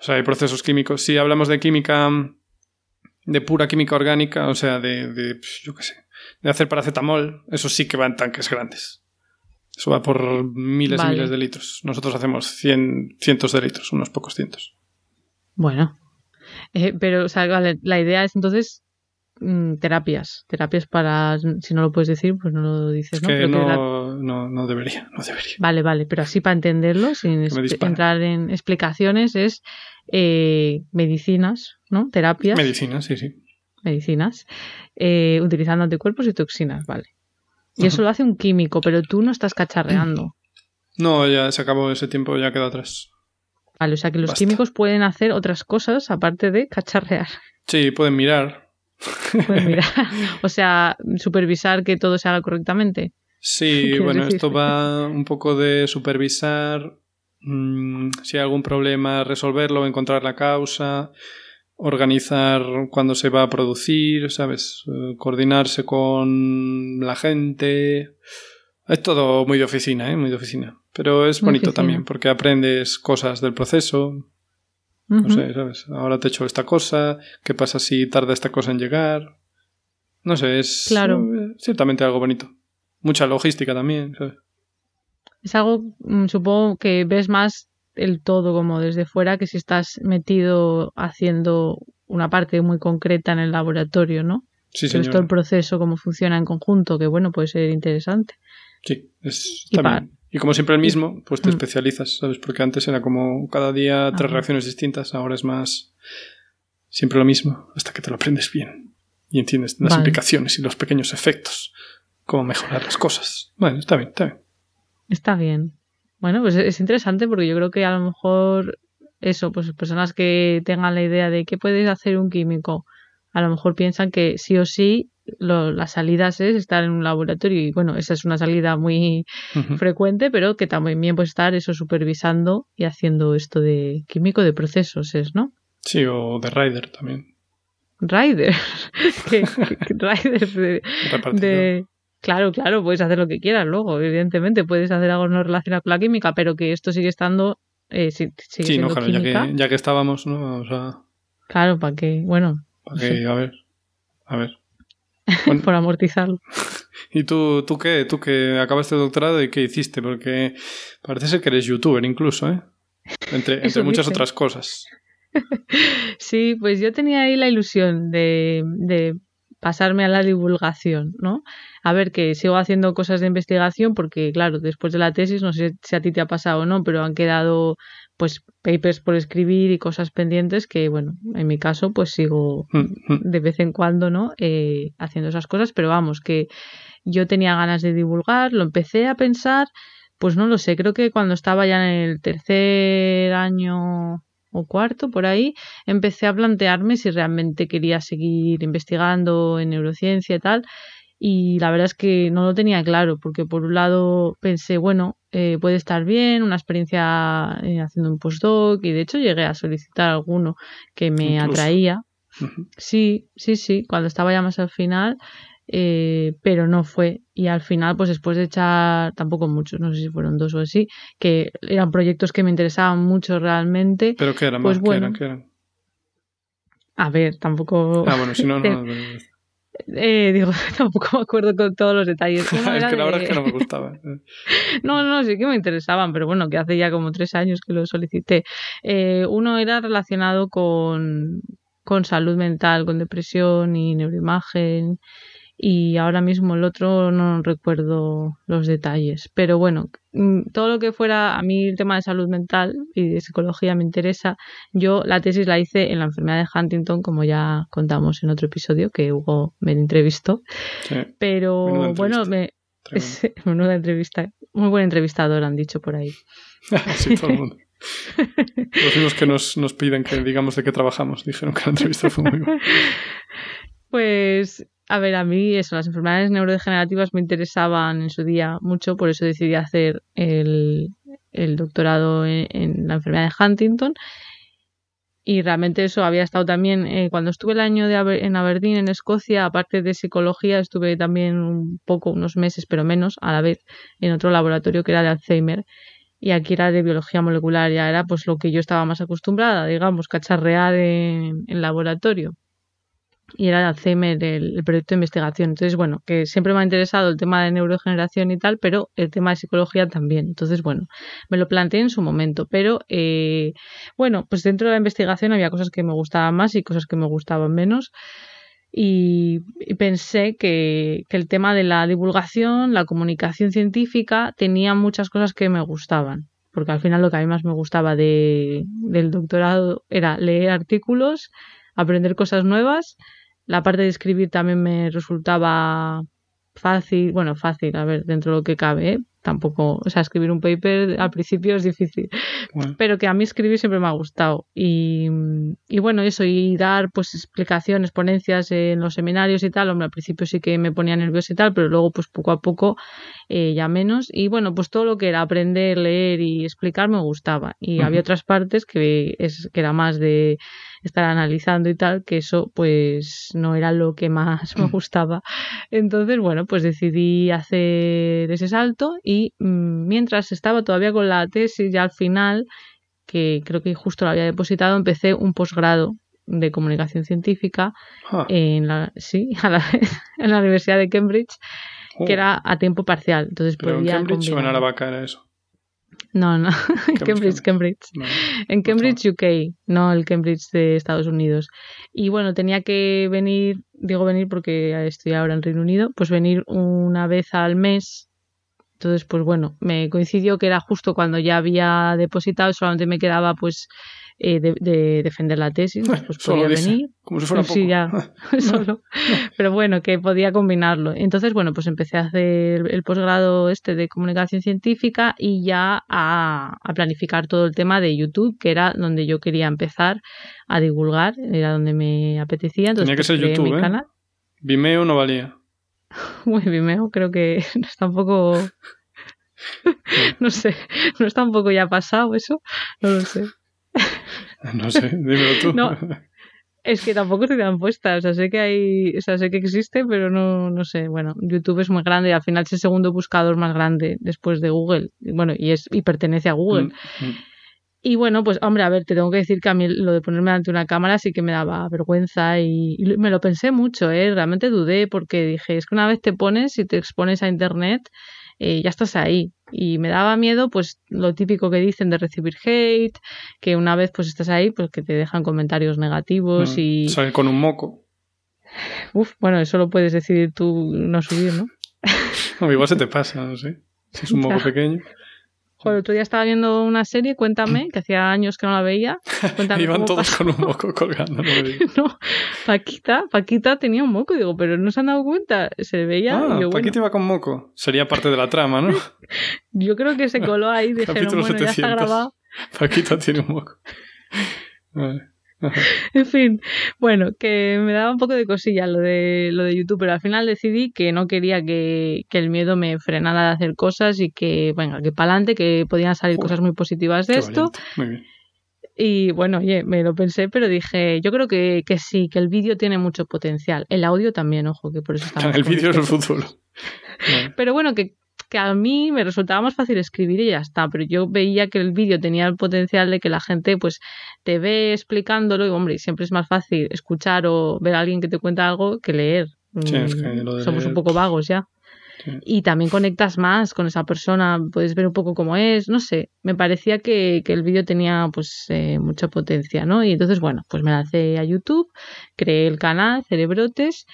o sea, hay procesos químicos. Si hablamos de química, de pura química orgánica, o sea, de, de yo qué sé, de hacer paracetamol, eso sí que va en tanques grandes. Eso va por miles y miles de litros. Nosotros hacemos cien, cientos de litros, unos pocos cientos. Bueno. Eh, pero, o sea, la idea es entonces mm, terapias. Terapias para, si no lo puedes decir, pues no lo dices, ¿no? no, no, debería, no debería. Vale, vale, pero así para entenderlo, sin entrar en explicaciones, es eh, medicinas, ¿no? Terapias. Medicinas, sí, sí. Medicinas, eh, utilizando anticuerpos y toxinas, vale. Y eso lo hace un químico, pero tú no estás cacharreando. (clears throat) No, ya se acabó ese tiempo, ya queda atrás. Vale, o sea que los químicos pueden hacer otras cosas aparte de cacharrear. Sí, pueden mirar. Pueden (laughs) mirar. O sea, supervisar que todo se haga correctamente. Sí, (laughs) bueno, esto va un poco de supervisar mm, si hay algún problema, resolverlo, encontrar la causa, organizar cuándo se va a producir, ¿sabes? Eh, coordinarse con la gente. Es todo muy de oficina, ¿eh? Muy de oficina. Pero es bonito también porque aprendes cosas del proceso. No sé, ¿sabes? Ahora te he hecho esta cosa. ¿Qué pasa si tarda esta cosa en llegar? No sé, es claro. Eh, ciertamente algo bonito. Mucha logística también, ¿sabes? Es algo, mm, supongo que ves más el todo como desde fuera que si estás metido haciendo una parte muy concreta en el laboratorio, ¿no? Sí, Pero todo el proceso, cómo funciona en conjunto, que bueno, puede ser interesante. Sí, es y, también. y como siempre el mismo, pues te mm. especializas, ¿sabes? Porque antes era como cada día tres reacciones distintas, ahora es más siempre lo mismo, hasta que te lo aprendes bien y entiendes las implicaciones y los pequeños efectos, cómo mejorar las cosas. Bueno, está bien, está bien. Está bien. Bueno, pues es interesante porque yo creo que a lo mejor eso, pues personas que tengan la idea de qué puede hacer un químico, a lo mejor piensan que sí o sí lo, las salidas es estar en un laboratorio y bueno, esa es una salida muy frecuente, pero que también puede estar eso supervisando y haciendo esto de químico de procesos, es, ¿no? Sí, o de rider también. Rider. (laughs) ¿Qué, rider de, Claro, claro, puedes hacer lo que quieras luego, evidentemente, puedes hacer algo no relacionado con la química, pero que esto sigue estando... Eh, sigue sí, no, claro, ya que, ya que estábamos, ¿no? Vamos a... Claro, para que, bueno... Para que, a ver, a ver. (laughs) Por amortizarlo. (laughs) ¿Y tú, tú qué? ¿Tú que acabaste el doctorado y qué hiciste? Porque parece ser que eres youtuber incluso, ¿eh? Entre, (laughs) entre muchas otras cosas. Sí, pues yo tenía ahí la ilusión de, de pasarme a la divulgación, ¿no? A ver, que sigo haciendo cosas de investigación porque, claro, después de la tesis, no sé si a ti te ha pasado o no, pero han quedado pues papers por escribir y cosas pendientes que, bueno, en mi caso, pues sigo mm, mm. de vez en cuando, ¿no? Eh, haciendo esas cosas, pero vamos, que yo tenía ganas de divulgar, lo empecé a pensar, pues no lo sé, creo que cuando estaba ya en el tercer año o cuarto, por ahí, empecé a plantearme si realmente quería seguir investigando en neurociencia y tal. Y la verdad es que no lo tenía claro, porque por un lado pensé, bueno, eh, puede estar bien, una experiencia eh, haciendo un postdoc, y de hecho llegué a solicitar alguno que me atraía. Sí, sí, sí, cuando estaba ya más al final, eh, pero no fue. Y al final, pues después de echar, tampoco muchos, no sé si fueron dos o así, que eran proyectos que me interesaban mucho realmente. ¿Pero qué eran? Pues bueno, eran? A ver, tampoco... Ah, bueno, si no, no... (laughs) Eh, digo, (laughs) tampoco me acuerdo con todos los detalles. (laughs) es que la verdad es que no me gustaba. no, no, sí que me interesaban, pero bueno, que hace ya como tres años que lo solicité. Eh, uno era relacionado con, con salud mental, con depresión y neuroimagen y ahora mismo el otro no recuerdo los detalles. Pero bueno, mm, todo lo que fuera, a mí el tema de salud mental y de psicología me interesa. Yo la tesis la hice en la enfermedad de Huntington, como ya contamos en otro episodio que Hugo me entrevistó. Pero bueno, me, es, (laughs) menuda entrevista. Muy buen entrevistador, han dicho por ahí. (laughs) sí, todo el mundo. (laughs) Los mismos que nos, nos piden que digamos de qué trabajamos, dijeron que la entrevista fue muy buena. Pues a ver, a mí eso, las enfermedades neurodegenerativas me interesaban en su día mucho, por eso decidí hacer el, doctorado en, la enfermedad de Huntington. Y realmente eso había estado también, eh, cuando estuve el año de en Aberdeen, en Escocia, aparte de psicología, estuve también un poco, unos meses, pero menos, a la vez, en otro laboratorio que era de Alzheimer. Y aquí era de biología molecular, ya era pues lo que yo estaba más acostumbrada, digamos, cacharrear en, en laboratorio y era el Alzheimer el, proyecto de investigación. Entonces, bueno, que siempre me ha interesado el tema de neurodegeneración y tal, pero el tema de psicología también. Entonces, bueno, me lo planteé en su momento. Pero, eh, bueno, pues dentro de la investigación había cosas que me gustaban más y cosas que me gustaban menos. Y, pensé que, el tema de la divulgación, la comunicación científica, tenía muchas cosas que me gustaban. Porque al final lo que a mí más me gustaba de, del doctorado era leer artículos, aprender cosas nuevas la parte de escribir también me resultaba fácil, bueno, fácil, a ver, dentro de lo que cabe, ¿eh? tampoco, o sea, escribir un paper al principio es difícil, pero que a mí escribir siempre me ha gustado. Y, y, bueno, eso, y dar pues explicaciones, ponencias en los seminarios y tal, hombre, al principio sí que me ponía nervioso y tal, pero luego pues poco a poco eh, ya menos. Y bueno, pues todo lo que era aprender, leer y explicar me gustaba. Y había otras partes que, es, que era más de estar analizando y tal, que eso pues no era lo que más me mm. gustaba. Entonces, bueno, pues decidí hacer ese salto y mm, mientras estaba todavía con la tesis, ya al final, que creo que justo lo había depositado, empecé un posgrado de comunicación científica ah. en la sí (laughs) en la Universidad de Cambridge que oh. era a tiempo parcial entonces ¿Pero en Cambridge o en Aravaca era eso no, no, (laughs) Cambridge, Cambridge. En Cambridge, UK, no el Cambridge de Estados Unidos. Y bueno, tenía que venir, digo venir porque estoy ahora en Reino Unido, pues venir una vez al mes. Entonces, pues bueno, me coincidió que era justo cuando ya había depositado, solamente me quedaba pues eh, de, defender la tesis, pues podía venir. Como si fuera pues Sí, ya, (laughs) (laughs) solo. Pero bueno, que podía combinarlo. Entonces, bueno, pues empecé a hacer el posgrado este de comunicación científica y ya a, planificar todo el tema de YouTube, que era donde yo quería empezar a divulgar, era donde me apetecía. Entonces, Tenía que ser YouTube, ¿eh? Canal. Vimeo no valía. (laughs) Uy, Vimeo creo que está un poco... no sé, no está un poco ya pasado eso, no lo sé. (laughs) No sé, dímelo tú. (laughs) Es que tampoco estoy tan puesta, o sea, sé que hay, o sea, sé que existe, pero no, no sé, bueno, YouTube es muy grande y al final es el segundo buscador más grande después de Google, bueno, y es, y pertenece a Google. Mm, mm. Y bueno, pues hombre, a ver, te tengo que decir que a mí lo de ponerme ante una cámara sí que me daba vergüenza y, me lo pensé mucho, ¿eh? Realmente dudé porque dije, es que una vez te pones y te expones a Internet, eh, ya estás ahí. Y me daba miedo, pues, lo típico que dicen de recibir hate, que una vez pues estás ahí, pues que te dejan comentarios negativos mm, y... Salen con un moco. Uf, bueno, eso lo puedes decidir tú no subir, ¿no? (laughs) o igual se te pasa, no sé. Si es un moco (laughs) pequeño. Joder, el otro día estaba viendo una serie, cuéntame, que hacía años que no la veía. Cuéntame (laughs) Iban todos con un moco (laughs) colgando. No, no, Paquita, Paquita tenía un moco, digo, pero no se han dado cuenta. Se veía. Ah, Paquita iba con moco. Sería parte de la trama, ¿no? (laughs) Yo creo que se coló ahí, dijeron, bueno, ya está grabado. Paquita tiene un moco. Vale. (laughs) en fin, bueno, que me daba un poco de cosilla lo de, lo de YouTube, pero al final decidí que no quería que, el miedo me frenara de hacer cosas y que, venga, que para adelante, que podían salir cosas muy positivas de esto. Y bueno, oye, me lo pensé, pero dije, yo creo que, que sí, que el vídeo tiene mucho potencial. El audio también, ojo, que por eso está. (laughs) El vídeo es el futuro. (laughs) Pero bueno, que que a mí me resultaba más fácil escribir y ya está, pero yo veía que el vídeo tenía el potencial de que la gente pues te ve explicándolo y hombre, siempre es más fácil escuchar o ver a alguien que te cuenta algo que leer. Mm, somos un poco vagos ya. Y también conectas más con esa persona, puedes ver un poco cómo es, no sé, me parecía que, el vídeo tenía pues eh, mucha potencia, ¿no? Y entonces, bueno, pues me lancé a YouTube, creé el canal Cerebrotes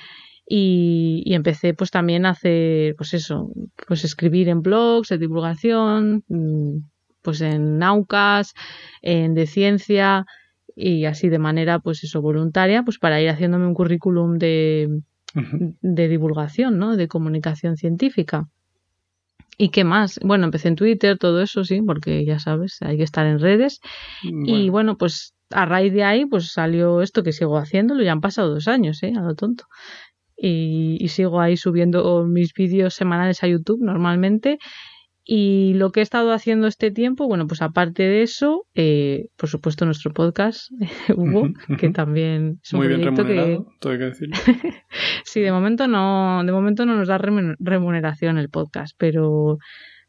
y, empecé pues también a hacer pues eso pues escribir en blogs de divulgación mm, pues en Naucas en de ciencia y así de manera pues eso voluntaria pues para ir haciéndome un currículum de, de divulgación no de comunicación científica ¿Y qué más? Bueno, empecé en Twitter, todo eso, sí, porque ya sabes, hay que estar en redes. Y bueno, pues a raíz de ahí, pues salió esto que sigo haciéndolo, ya han pasado dos años, ¿eh? A lo tonto y, sigo ahí subiendo mis vídeos semanales a YouTube normalmente. Y lo que he estado haciendo este tiempo, bueno, pues aparte de eso, eh, por supuesto nuestro podcast, (laughs) Hugo, que también es un Muy bien remunerado, que... que decir. (laughs) sí, de momento no, de momento no nos da remuneración el podcast, pero,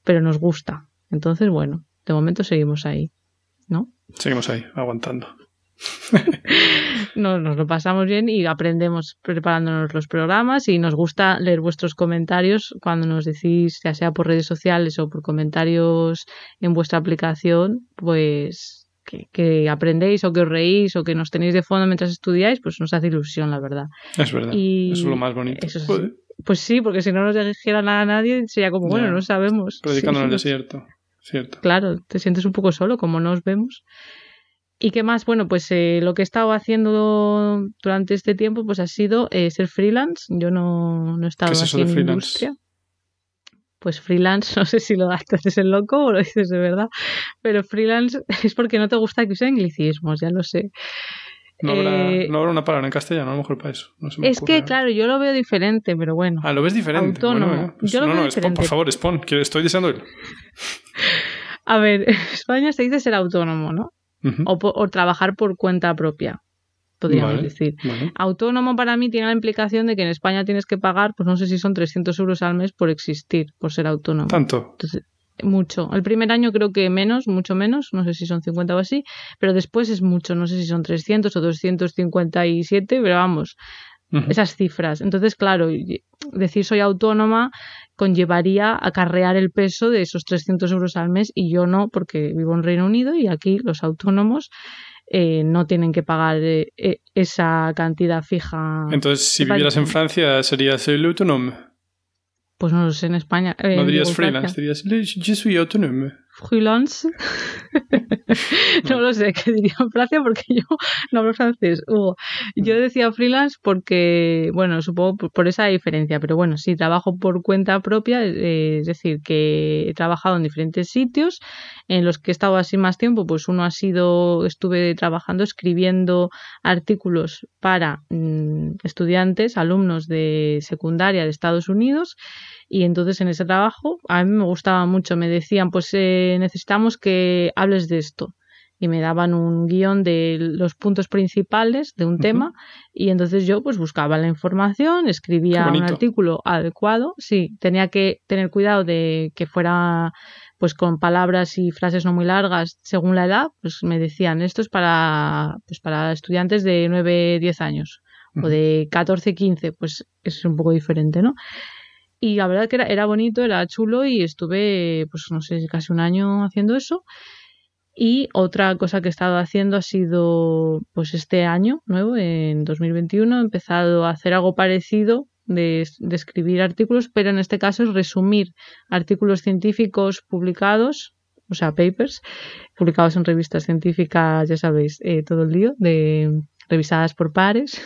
pero nos gusta. Entonces, bueno, de momento seguimos ahí, ¿no? Seguimos ahí, aguantando. (laughs) nos, nos, lo pasamos bien y aprendemos preparándonos los programas y nos gusta leer vuestros comentarios cuando nos decís, ya sea por redes sociales o por comentarios en vuestra aplicación, pues que, aprendéis o que os reís o que nos tenéis de fondo mientras estudiáis, pues nos hace ilusión, la verdad. Es verdad. Y Eso es lo más bonito. pues sí, porque si no nos dijera nada a nadie, sería como, bueno, no sabemos. Predicando en el desierto, cierto. Claro, te sientes un poco solo, como no os vemos. ¿Y qué más? Bueno, pues eh, lo que he estado haciendo durante este tiempo pues ha sido eh, ser freelance. Yo no, no he estado ¿Qué en freelance? industria. Pues freelance, (laughs) no sé si lo haces el loco o lo dices de verdad, pero freelance (laughs) es porque no te gusta que usen anglicismos, ya lo sé. No habrá, eh, no habrá, una palabra en castellano, a lo mejor para eso. es que, claro, yo lo veo diferente, pero bueno. Ah, lo ves diferente. Autónomo. Pues yo lo no, veo no, diferente. por favor, Spawn, que estoy deseando ir. (laughs) A ver, en España se dice ser autónomo, ¿no? O, trabajar por cuenta propia, podríamos decir. Autónomo para mí tiene la implicación de que en España tienes que pagar, pues no sé si son 300 euros al mes por existir, por ser autónomo. ¿Tanto? mucho. El primer año creo que menos, mucho menos, no sé si son 50 o así, pero después es mucho, no sé si son 300 o 257, pero vamos, esas cifras. Entonces, claro, decir soy autónoma conllevaría acarrear el peso de esos 300 euros al mes y yo no, porque vivo en Reino Unido y aquí los autónomos eh, no tienen que pagar eh, eh, esa cantidad fija. Entonces, si vivieras en Francia, ¿serías el autónomo? Pues no lo sé, en España. no dirías freelance, dirías yo soy autónomo freelance. (laughs) no lo sé qué diría en Francia porque yo no hablo francés. Yo decía freelance porque, bueno, supongo por esa diferencia, pero bueno, sí, trabajo por cuenta propia, eh, es decir, que he trabajado en diferentes sitios en los que he estado así más tiempo, pues uno ha sido, estuve trabajando escribiendo artículos para mm, estudiantes, alumnos de secundaria de Estados Unidos y entonces en ese trabajo a mí me gustaba mucho, me decían, pues eh, necesitamos que hables de esto. y me daban un guion de los puntos principales de un tema y entonces yo pues buscaba la información, escribía un artículo adecuado, sí, tenía que tener cuidado de que fuera pues con palabras y frases no muy largas según la edad, pues me decían esto es para pues para estudiantes de 9, 10 años o de 14, 15, pues es un poco diferente, ¿no? Y la verdad que era, era bonito, era chulo y estuve, pues no sé, casi un año haciendo eso. Y otra cosa que he estado haciendo ha sido, pues este año nuevo, en 2021, he empezado a hacer algo parecido de, escribir artículos, pero en este caso es resumir artículos científicos publicados, o sea, papers, publicados en revistas científicas, ya sabéis, eh, todo el lío, de revisadas por pares.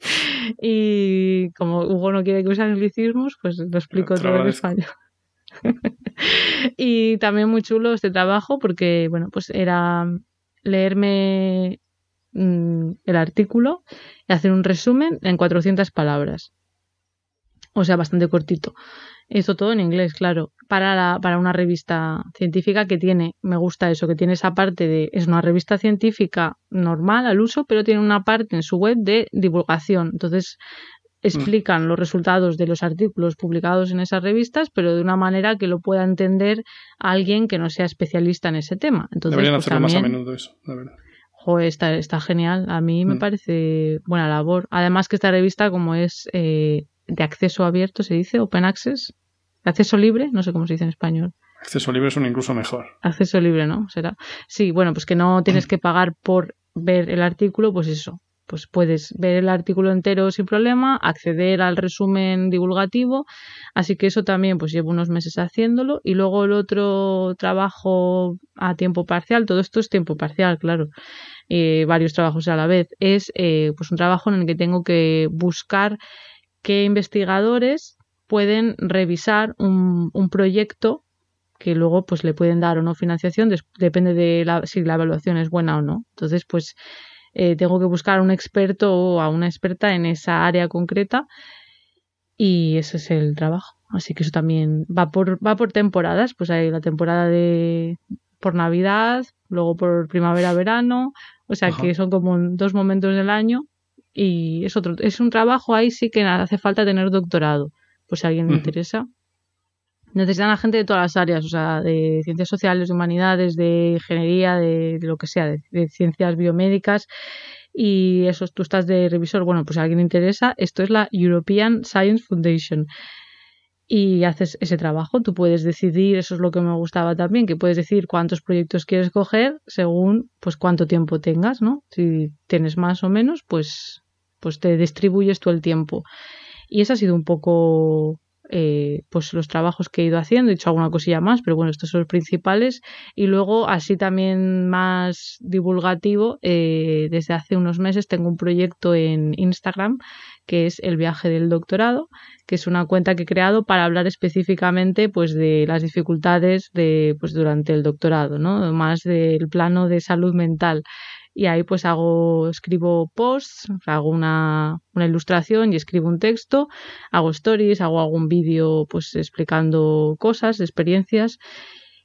(laughs) y como Hugo no quiere que use anglicismos, pues lo explico todo en español. (laughs) y también muy chulo este trabajo porque, bueno, pues era leerme mm, el artículo y hacer un resumen en 400 palabras. O sea, bastante cortito. Esto todo en inglés, claro. Para, la, para una revista científica que tiene, me gusta eso, que tiene esa parte de, es una revista científica normal al uso, pero tiene una parte en su web de divulgación. Entonces, explican los resultados de los artículos publicados en esas revistas, pero de una manera que lo pueda entender alguien que no sea especialista en ese tema. Entonces, Deberían pues hacerlo más a menudo eso, la verdad. Joder, está, está genial. A mí me mm. parece buena labor. Además que esta revista, como es eh, de acceso abierto, se dice, open access, acceso libre, no sé cómo se dice en español. Acceso libre son incluso mejor. Acceso libre, ¿no? Será. Sí, bueno, pues que no tienes que pagar por ver el artículo, pues eso, pues puedes ver el artículo entero sin problema, acceder al resumen divulgativo, así que eso también pues llevo unos meses haciéndolo y luego el otro trabajo a tiempo parcial, todo esto es tiempo parcial, claro, eh, varios trabajos a la vez, es eh, pues un trabajo en el que tengo que buscar qué investigadores pueden revisar un, un proyecto que luego pues le pueden dar o no financiación, depende de la, si la evaluación es buena o no. Entonces, pues eh, tengo que buscar a un experto o a una experta en esa área concreta y ese es el trabajo. Así que eso también va por, va por temporadas, pues hay la temporada de por Navidad, luego por primavera-verano, o sea que son como dos momentos del año y es otro, es un trabajo ahí sí que hace falta tener doctorado, pues si a alguien le interesa necesitan a gente de todas las áreas, o sea, de ciencias sociales, de humanidades, de ingeniería, de, lo que sea, de, ciencias biomédicas. Y eso, tú estás de revisor, bueno, pues a alguien le interesa, esto es la European Science Foundation. Y haces ese trabajo, tú puedes decidir, eso es lo que me gustaba también, que puedes decir cuántos proyectos quieres coger según pues cuánto tiempo tengas, ¿no? Si tienes más o menos, pues, pues te distribuyes tú el tiempo. Y eso ha sido un poco eh, pues los trabajos que he ido haciendo, he hecho alguna cosilla más, pero bueno, estos son los principales. Y luego, así también más divulgativo, eh, desde hace unos meses tengo un proyecto en Instagram que es el viaje del doctorado, que es una cuenta que he creado para hablar específicamente pues de las dificultades de pues durante el doctorado, ¿no? Más del plano de salud mental y ahí pues hago, escribo posts, hago una, una ilustración y escribo un texto, hago stories, hago algún vídeo pues explicando cosas, experiencias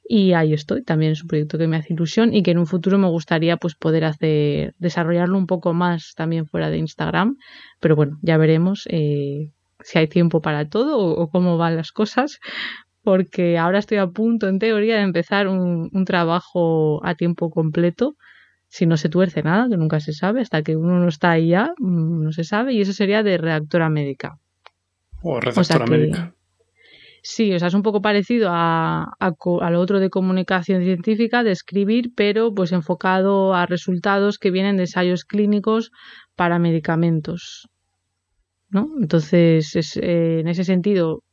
y ahí estoy. También es un proyecto que me hace ilusión y que en un futuro me gustaría pues poder hacer, desarrollarlo un poco más también fuera de Instagram, pero bueno, ya veremos eh, si hay tiempo para todo o, cómo van las cosas, porque ahora estoy a punto en teoría de empezar un, un trabajo a tiempo completo si no se tuerce nada, que nunca se sabe, hasta que uno no está ahí ya, mm, no se sabe, y eso sería de redactora médica. O redactora médica. Sí, o sea, es un poco parecido a, a, lo otro de comunicación científica, de escribir, pero pues enfocado a resultados que vienen de ensayos clínicos para medicamentos. ¿no? Entonces, es, eh, en ese sentido,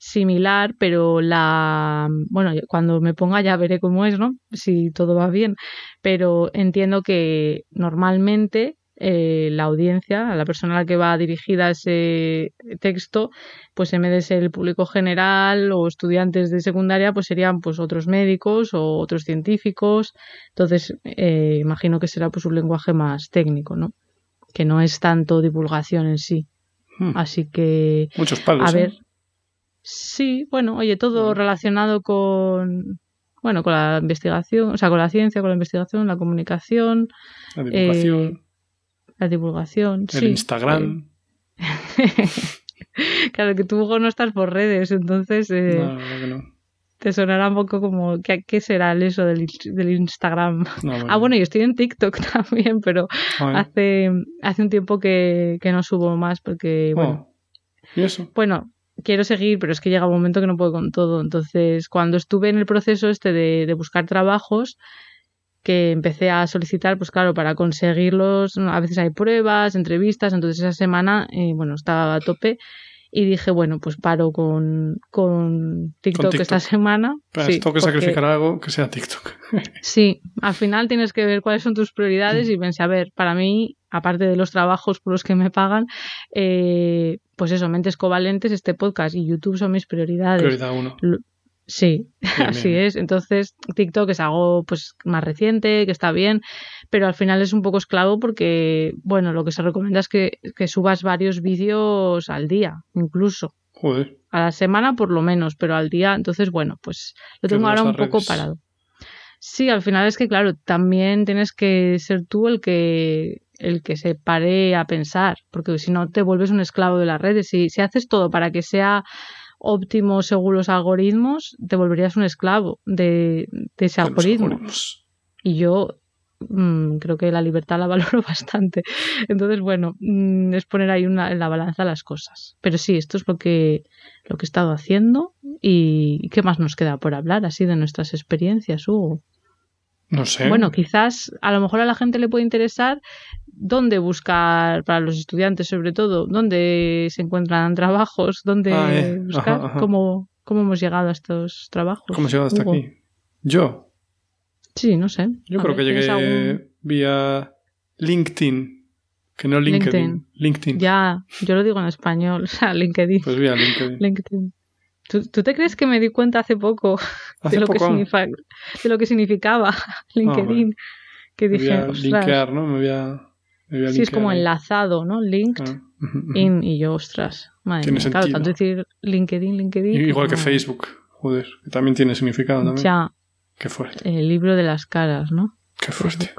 similar, pero la, bueno, cuando me ponga ya veré cómo es, ¿no? Si todo va bien, pero entiendo que normalmente eh, la audiencia, la persona a la que va dirigida ese texto, pues en vez de ser el público general o estudiantes de secundaria, pues serían pues otros médicos o otros científicos. Entonces, eh, imagino que será pues un lenguaje más técnico, ¿no? Que no es tanto divulgación en sí. Hmm. Así que. Muchos palos. A ver. Sí, bueno, oye, todo relacionado con, bueno, con la investigación, o sea, con la ciencia, con la investigación, la comunicación. La divulgación. Eh, la divulgación, el Instagram. (laughs) claro, que tú no estás por redes, entonces... Eh, no, no, no te sonará un poco como, ¿qué, qué será eso del, del Instagram? (laughs) Ah, bueno, yo estoy en TikTok (laughs) también, pero hace, hace un tiempo que, que, no subo más porque, oh, bueno. ¿Y eso? Bueno, quiero seguir, pero es que llega un momento que no puedo con todo. Entonces, cuando estuve en el proceso este de, de buscar trabajos, que empecé a solicitar, pues claro, para conseguirlos, a veces hay pruebas, entrevistas, entonces esa semana, eh, bueno, estaba a tope y dije, bueno, pues paro con, con, TikTok, esta semana. Pero sí, tengo que sacrificar algo que sea TikTok. sí, al final tienes que ver cuáles son tus prioridades y pensé, a ver, para mí, aparte de los trabajos por los que me pagan, eh, pues eso, Mentes Covalentes, este podcast y YouTube son mis prioridades. Prioridad uno. Sí, (laughs) así es. Entonces, TikTok es algo pues más reciente, que está bien, pero al final es un poco esclavo porque, bueno, lo que se recomienda es que, subas varios vídeos al día, incluso. Joder. A la semana por lo menos, pero al día, entonces, bueno, pues lo tengo ahora un poco parado. Sí, al final es que, claro, también tienes que ser tú el que el que se pare a pensar, porque si no te vuelves un esclavo de las redes. Si, si haces todo para que sea óptimo según los algoritmos, te volverías un esclavo de, ese algoritmo. Y yo mm, creo que la libertad la (laughs) valoro bastante. Entonces, bueno, mm, es poner ahí una, en la balanza las cosas. Pero sí, esto es lo que, lo que he estado haciendo. ¿Y qué más nos queda por hablar así de nuestras experiencias, Hugo? No sé. Bueno, quizás a lo mejor a la gente le puede interesar dónde buscar, para los estudiantes sobre todo, dónde se encuentran trabajos, dónde ah, eh. buscar, Cómo, hemos llegado a estos trabajos. ¿Cómo hemos llegado hasta aquí? ¿Yo? Sí, no sé. Yo creo que llegué vía LinkedIn, que no LinkedIn. LinkedIn. Ya, yo lo digo en español, (laughs) o sea, LinkedIn. Pues vía LinkedIn. LinkedIn. ¿Tú, te crees que me di cuenta hace poco, (laughs) de, lo que de lo que significaba (laughs) LinkedIn? Que dije, me voy a linkear, ¿no? Me voy a sí, es como enlazado, ¿no? Linked ah, in (laughs) y yo, ostras. Madre mía. Claro, tanto decir LinkedIn, LinkedIn. Igual que Facebook, joder, que también tiene significado también. Ya. Qué fuerte. El libro de las caras, ¿no? Qué fuerte.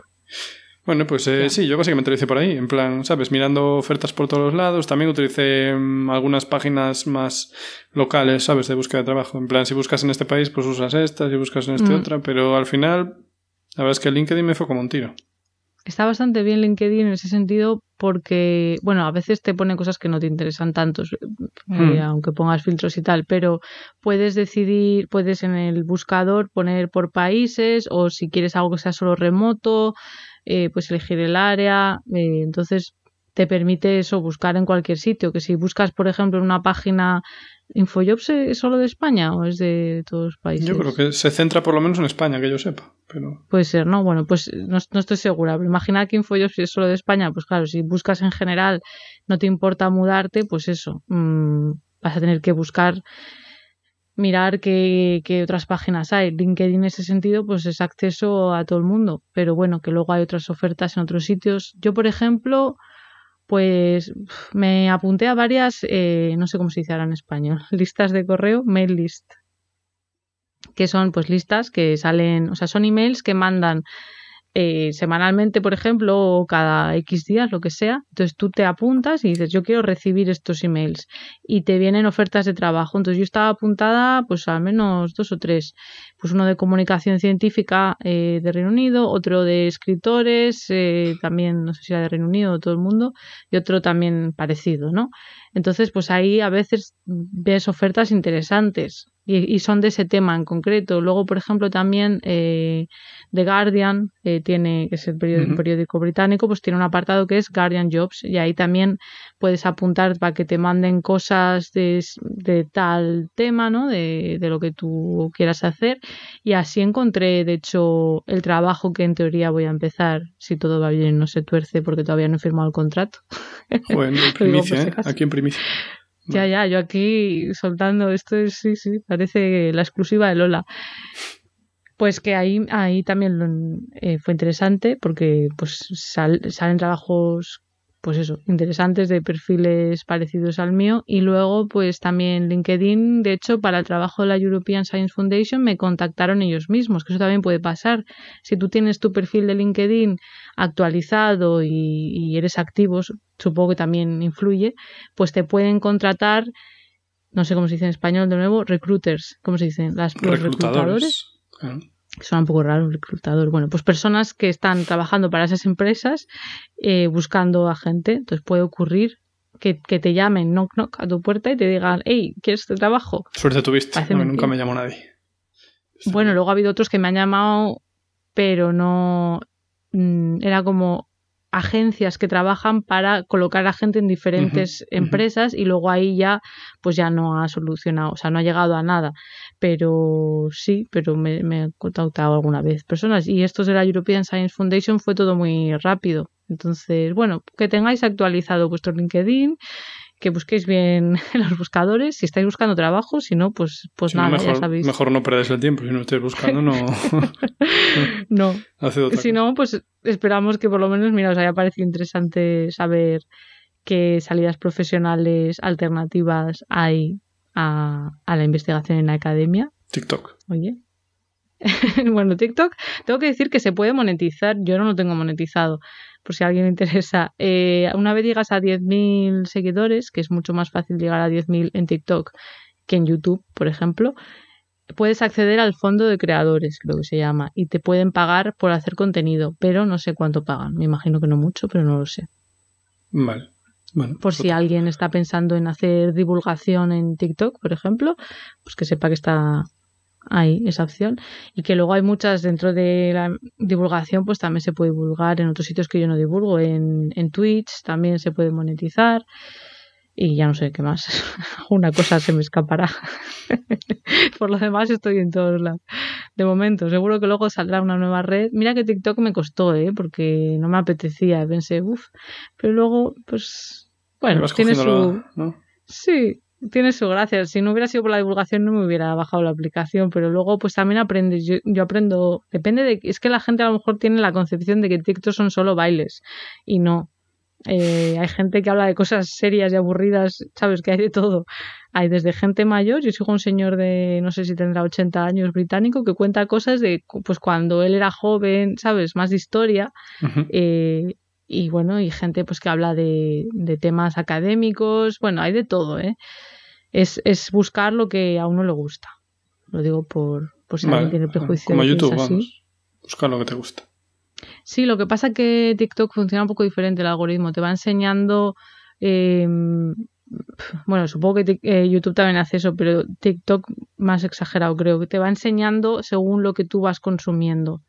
Bueno, pues eh, sí, yo básicamente lo hice por ahí, en plan, ¿sabes? Mirando ofertas por todos los lados. También utilicé mm, algunas páginas más locales, ¿sabes? De búsqueda de trabajo. En plan, si buscas en este país, pues usas esta, si buscas en este mm. otra. Pero al final, la verdad es que LinkedIn me fue como un tiro está bastante bien LinkedIn en ese sentido porque, bueno, a veces te pone cosas que no te interesan tanto, eh, hmm. aunque pongas filtros y tal, pero puedes decidir, puedes en el buscador poner por países o si quieres algo que sea solo remoto, eh, pues elegir el área. Eh, entonces te permite eso, buscar en cualquier sitio, que si buscas, por ejemplo, en una página ¿Infojobs es solo de España o es de todos los países? Yo creo que se centra por lo menos en España, que yo sepa. Pero... Puede ser, ¿no? Bueno, pues no, estoy segura. Pero imagina que Infojobs es solo de España, pues claro, si buscas en general, no te importa mudarte, pues eso, mmm, vas a tener que buscar, mirar qué, qué otras páginas hay. LinkedIn en ese sentido, pues es acceso a todo el mundo. Pero bueno, que luego hay otras ofertas en otros sitios. Yo, por ejemplo pues me apunté a varias, eh, no sé cómo se dice ahora en español, (laughs) listas de correo, mail list, que son pues listas que salen, o sea, son emails que mandan eh, semanalmente, por ejemplo, o cada X días, lo que sea. Entonces tú te apuntas y dices, yo quiero recibir estos emails y te vienen ofertas de trabajo. Entonces yo estaba apuntada pues al menos dos o tres. Pues uno de comunicación científica eh, de Reino Unido, otro de escritores, eh, también no sé si era de Reino Unido o todo el mundo, y otro también parecido, ¿no? Entonces pues ahí a veces ves ofertas interesantes y, son de ese tema en concreto. Luego, por ejemplo, también eh, The Guardian eh, tiene, que es el periódico, británico, pues tiene un apartado que es Guardian Jobs y ahí también puedes apuntar para que te manden cosas de, de tal tema, ¿no? De, de, lo que tú quieras hacer. Y así encontré, de hecho, el trabajo que en teoría voy a empezar, si todo va bien, no se tuerce porque todavía no he firmado el contrato. Bueno, en (laughs) primicia, ¿eh? Aquí en primicia. Ya, ya, yo aquí soltando esto, sí, sí, parece la exclusiva de Lola. Pues que ahí, ahí también eh, fue interesante porque pues salen trabajos pues eso, interesantes de perfiles parecidos al mío. Y luego, pues también LinkedIn, de hecho, para el trabajo de la European Science Foundation me contactaron ellos mismos, que eso también puede pasar. Si tú tienes tu perfil de LinkedIn actualizado y, eres activo, supongo que también influye, pues te pueden contratar, no sé cómo se dice en español de nuevo, recruiters, ¿cómo se dicen? Las, los reclutadores. Suena un poco raro reclutador. Bueno, pues personas que están trabajando para esas empresas eh, buscando a gente. Entonces puede ocurrir que, te llamen knock knock a tu puerta y te digan, hey, ¿quieres este trabajo? Suerte tuviste. nunca me llamó nadie. Bueno, luego ha habido otros que me han llamado, pero no. Mm, era como, agencias que trabajan para colocar a gente en diferentes empresas y luego ahí ya pues ya no ha solucionado, o sea, no ha llegado a nada. Pero sí, pero me, me he contactado alguna vez personas y esto de la European Science Foundation fue todo muy rápido. Entonces, bueno, que tengáis actualizado vuestro LinkedIn que busquéis bien en (laughs) los buscadores, si estáis buscando trabajo, si no, pues, pues nada, mejor, ya sabéis. Mejor no perdáis el tiempo, si no estáis buscando, no. (laughs) no. (laughs) si no, pues esperamos que por lo menos, mira, os haya parecido interesante saber qué salidas profesionales alternativas hay a, a la investigación en la academia. TikTok. Oye. (laughs) bueno, TikTok, tengo que decir que se puede monetizar, yo no lo tengo monetizado por si a alguien le interesa. Eh, una vez llegas a 10.000 seguidores, que es mucho más fácil llegar a 10.000 en TikTok que en YouTube, por ejemplo, puedes acceder al fondo de creadores, creo que se llama, y te pueden pagar por hacer contenido, pero no sé cuánto pagan. Me imagino que no mucho, pero no lo sé. Vale. Bueno, por si alguien está pensando en hacer divulgación en TikTok, por ejemplo, pues que sepa que está hay esa opción. Y que luego hay muchas dentro de la divulgación pues también se puede divulgar en otros sitios que yo no divulgo. En, en Twitch también se puede monetizar y ya no sé qué más. (laughs) Una cosa se me escapará. (laughs) Por lo demás estoy en todos lados. De momento seguro que luego saldrá una nueva red. Mira que TikTok me costó eh porque no me apetecía. Pensé uff pero luego pues bueno tiene su sí tiene su gracia. Si no hubiera sido por la divulgación no me hubiera bajado la aplicación, pero luego pues también aprendes. Yo, yo, aprendo, depende de, es que la gente a lo mejor tiene la concepción de que TikTok son solo bailes y no. Eh, hay gente que habla de cosas serias y aburridas, sabes que hay de todo. Hay desde gente mayor, yo sigo un señor de, no sé si tendrá 80 años británico, que cuenta cosas de pues cuando él era joven, sabes, más de historia. eh, y bueno, y gente pues que habla de, de temas académicos, bueno, hay de todo, ¿eh? es, es buscar lo que a uno le gusta. Lo digo por, por si alguien tiene prejuicios. Como YouTube, vamos. Buscar lo que te gusta. Sí, lo que pasa es que TikTok funciona un poco diferente el algoritmo. Te va enseñando. Eh, bueno, supongo que eh, YouTube también hace eso, pero TikTok más exagerado, creo que te va enseñando según lo que tú vas consumiendo.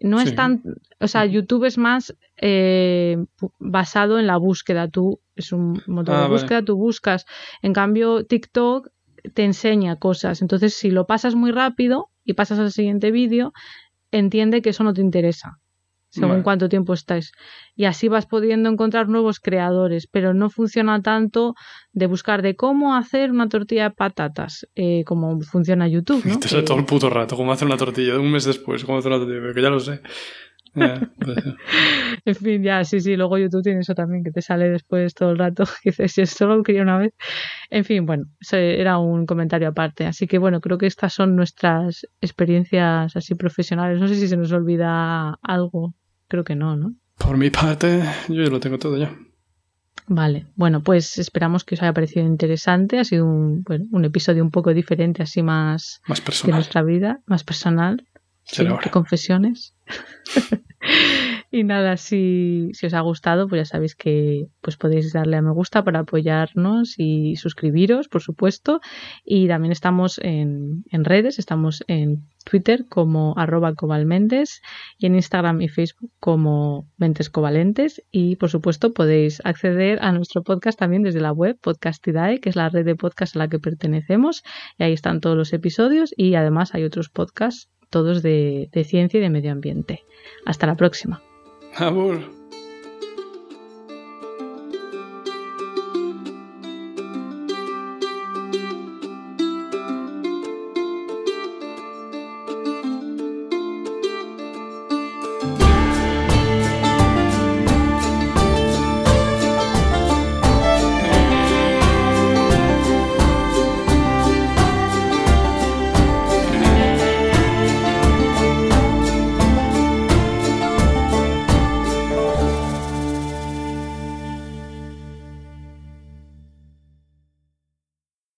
No es tan. O sea, YouTube es más eh, basado en la búsqueda. Tú es un motor de ah, búsqueda, tú buscas. En cambio, TikTok te enseña cosas. Entonces, si lo pasas muy rápido y pasas al siguiente vídeo, entiende que eso no te interesa según cuánto tiempo estáis. Y así vas pudiendo encontrar nuevos creadores, pero no funciona tanto de buscar de cómo hacer una tortilla de patatas, eh, como funciona YouTube. ¿no? (laughs) Te todo el puto rato, cómo hacer una tortilla, un mes después, cómo hacer una tortilla, que ya lo sé. (laughs) en fin, ya, sí, sí, luego YouTube tiene eso también, que te sale después todo el rato, que (laughs) dices, si esto lo quería una vez. En fin, bueno, era un comentario aparte. Así que bueno, creo que estas son nuestras experiencias así profesionales. No sé si se nos olvida algo. Creo que no, ¿no? Por mi parte, yo ya lo tengo todo ya. Vale, bueno, pues esperamos que os haya parecido interesante. Ha sido un, bueno, un episodio un poco diferente, así más, más personal. de nuestra vida, más personal. Confesiones. (laughs) Y nada, si, si, os ha gustado, pues ya sabéis que pues podéis darle a me gusta para apoyarnos y suscribiros, por supuesto. Y también estamos en, en redes, estamos en Twitter como arroba cobalmentes y en Instagram y Facebook como mentes covalentes. Y por supuesto podéis acceder a nuestro podcast también desde la web Podcastidae, que es la red de podcast a la que pertenecemos. Y ahí están todos los episodios y además hay otros podcasts, todos de, ciencia y de medio ambiente. Hasta la próxima. Amor.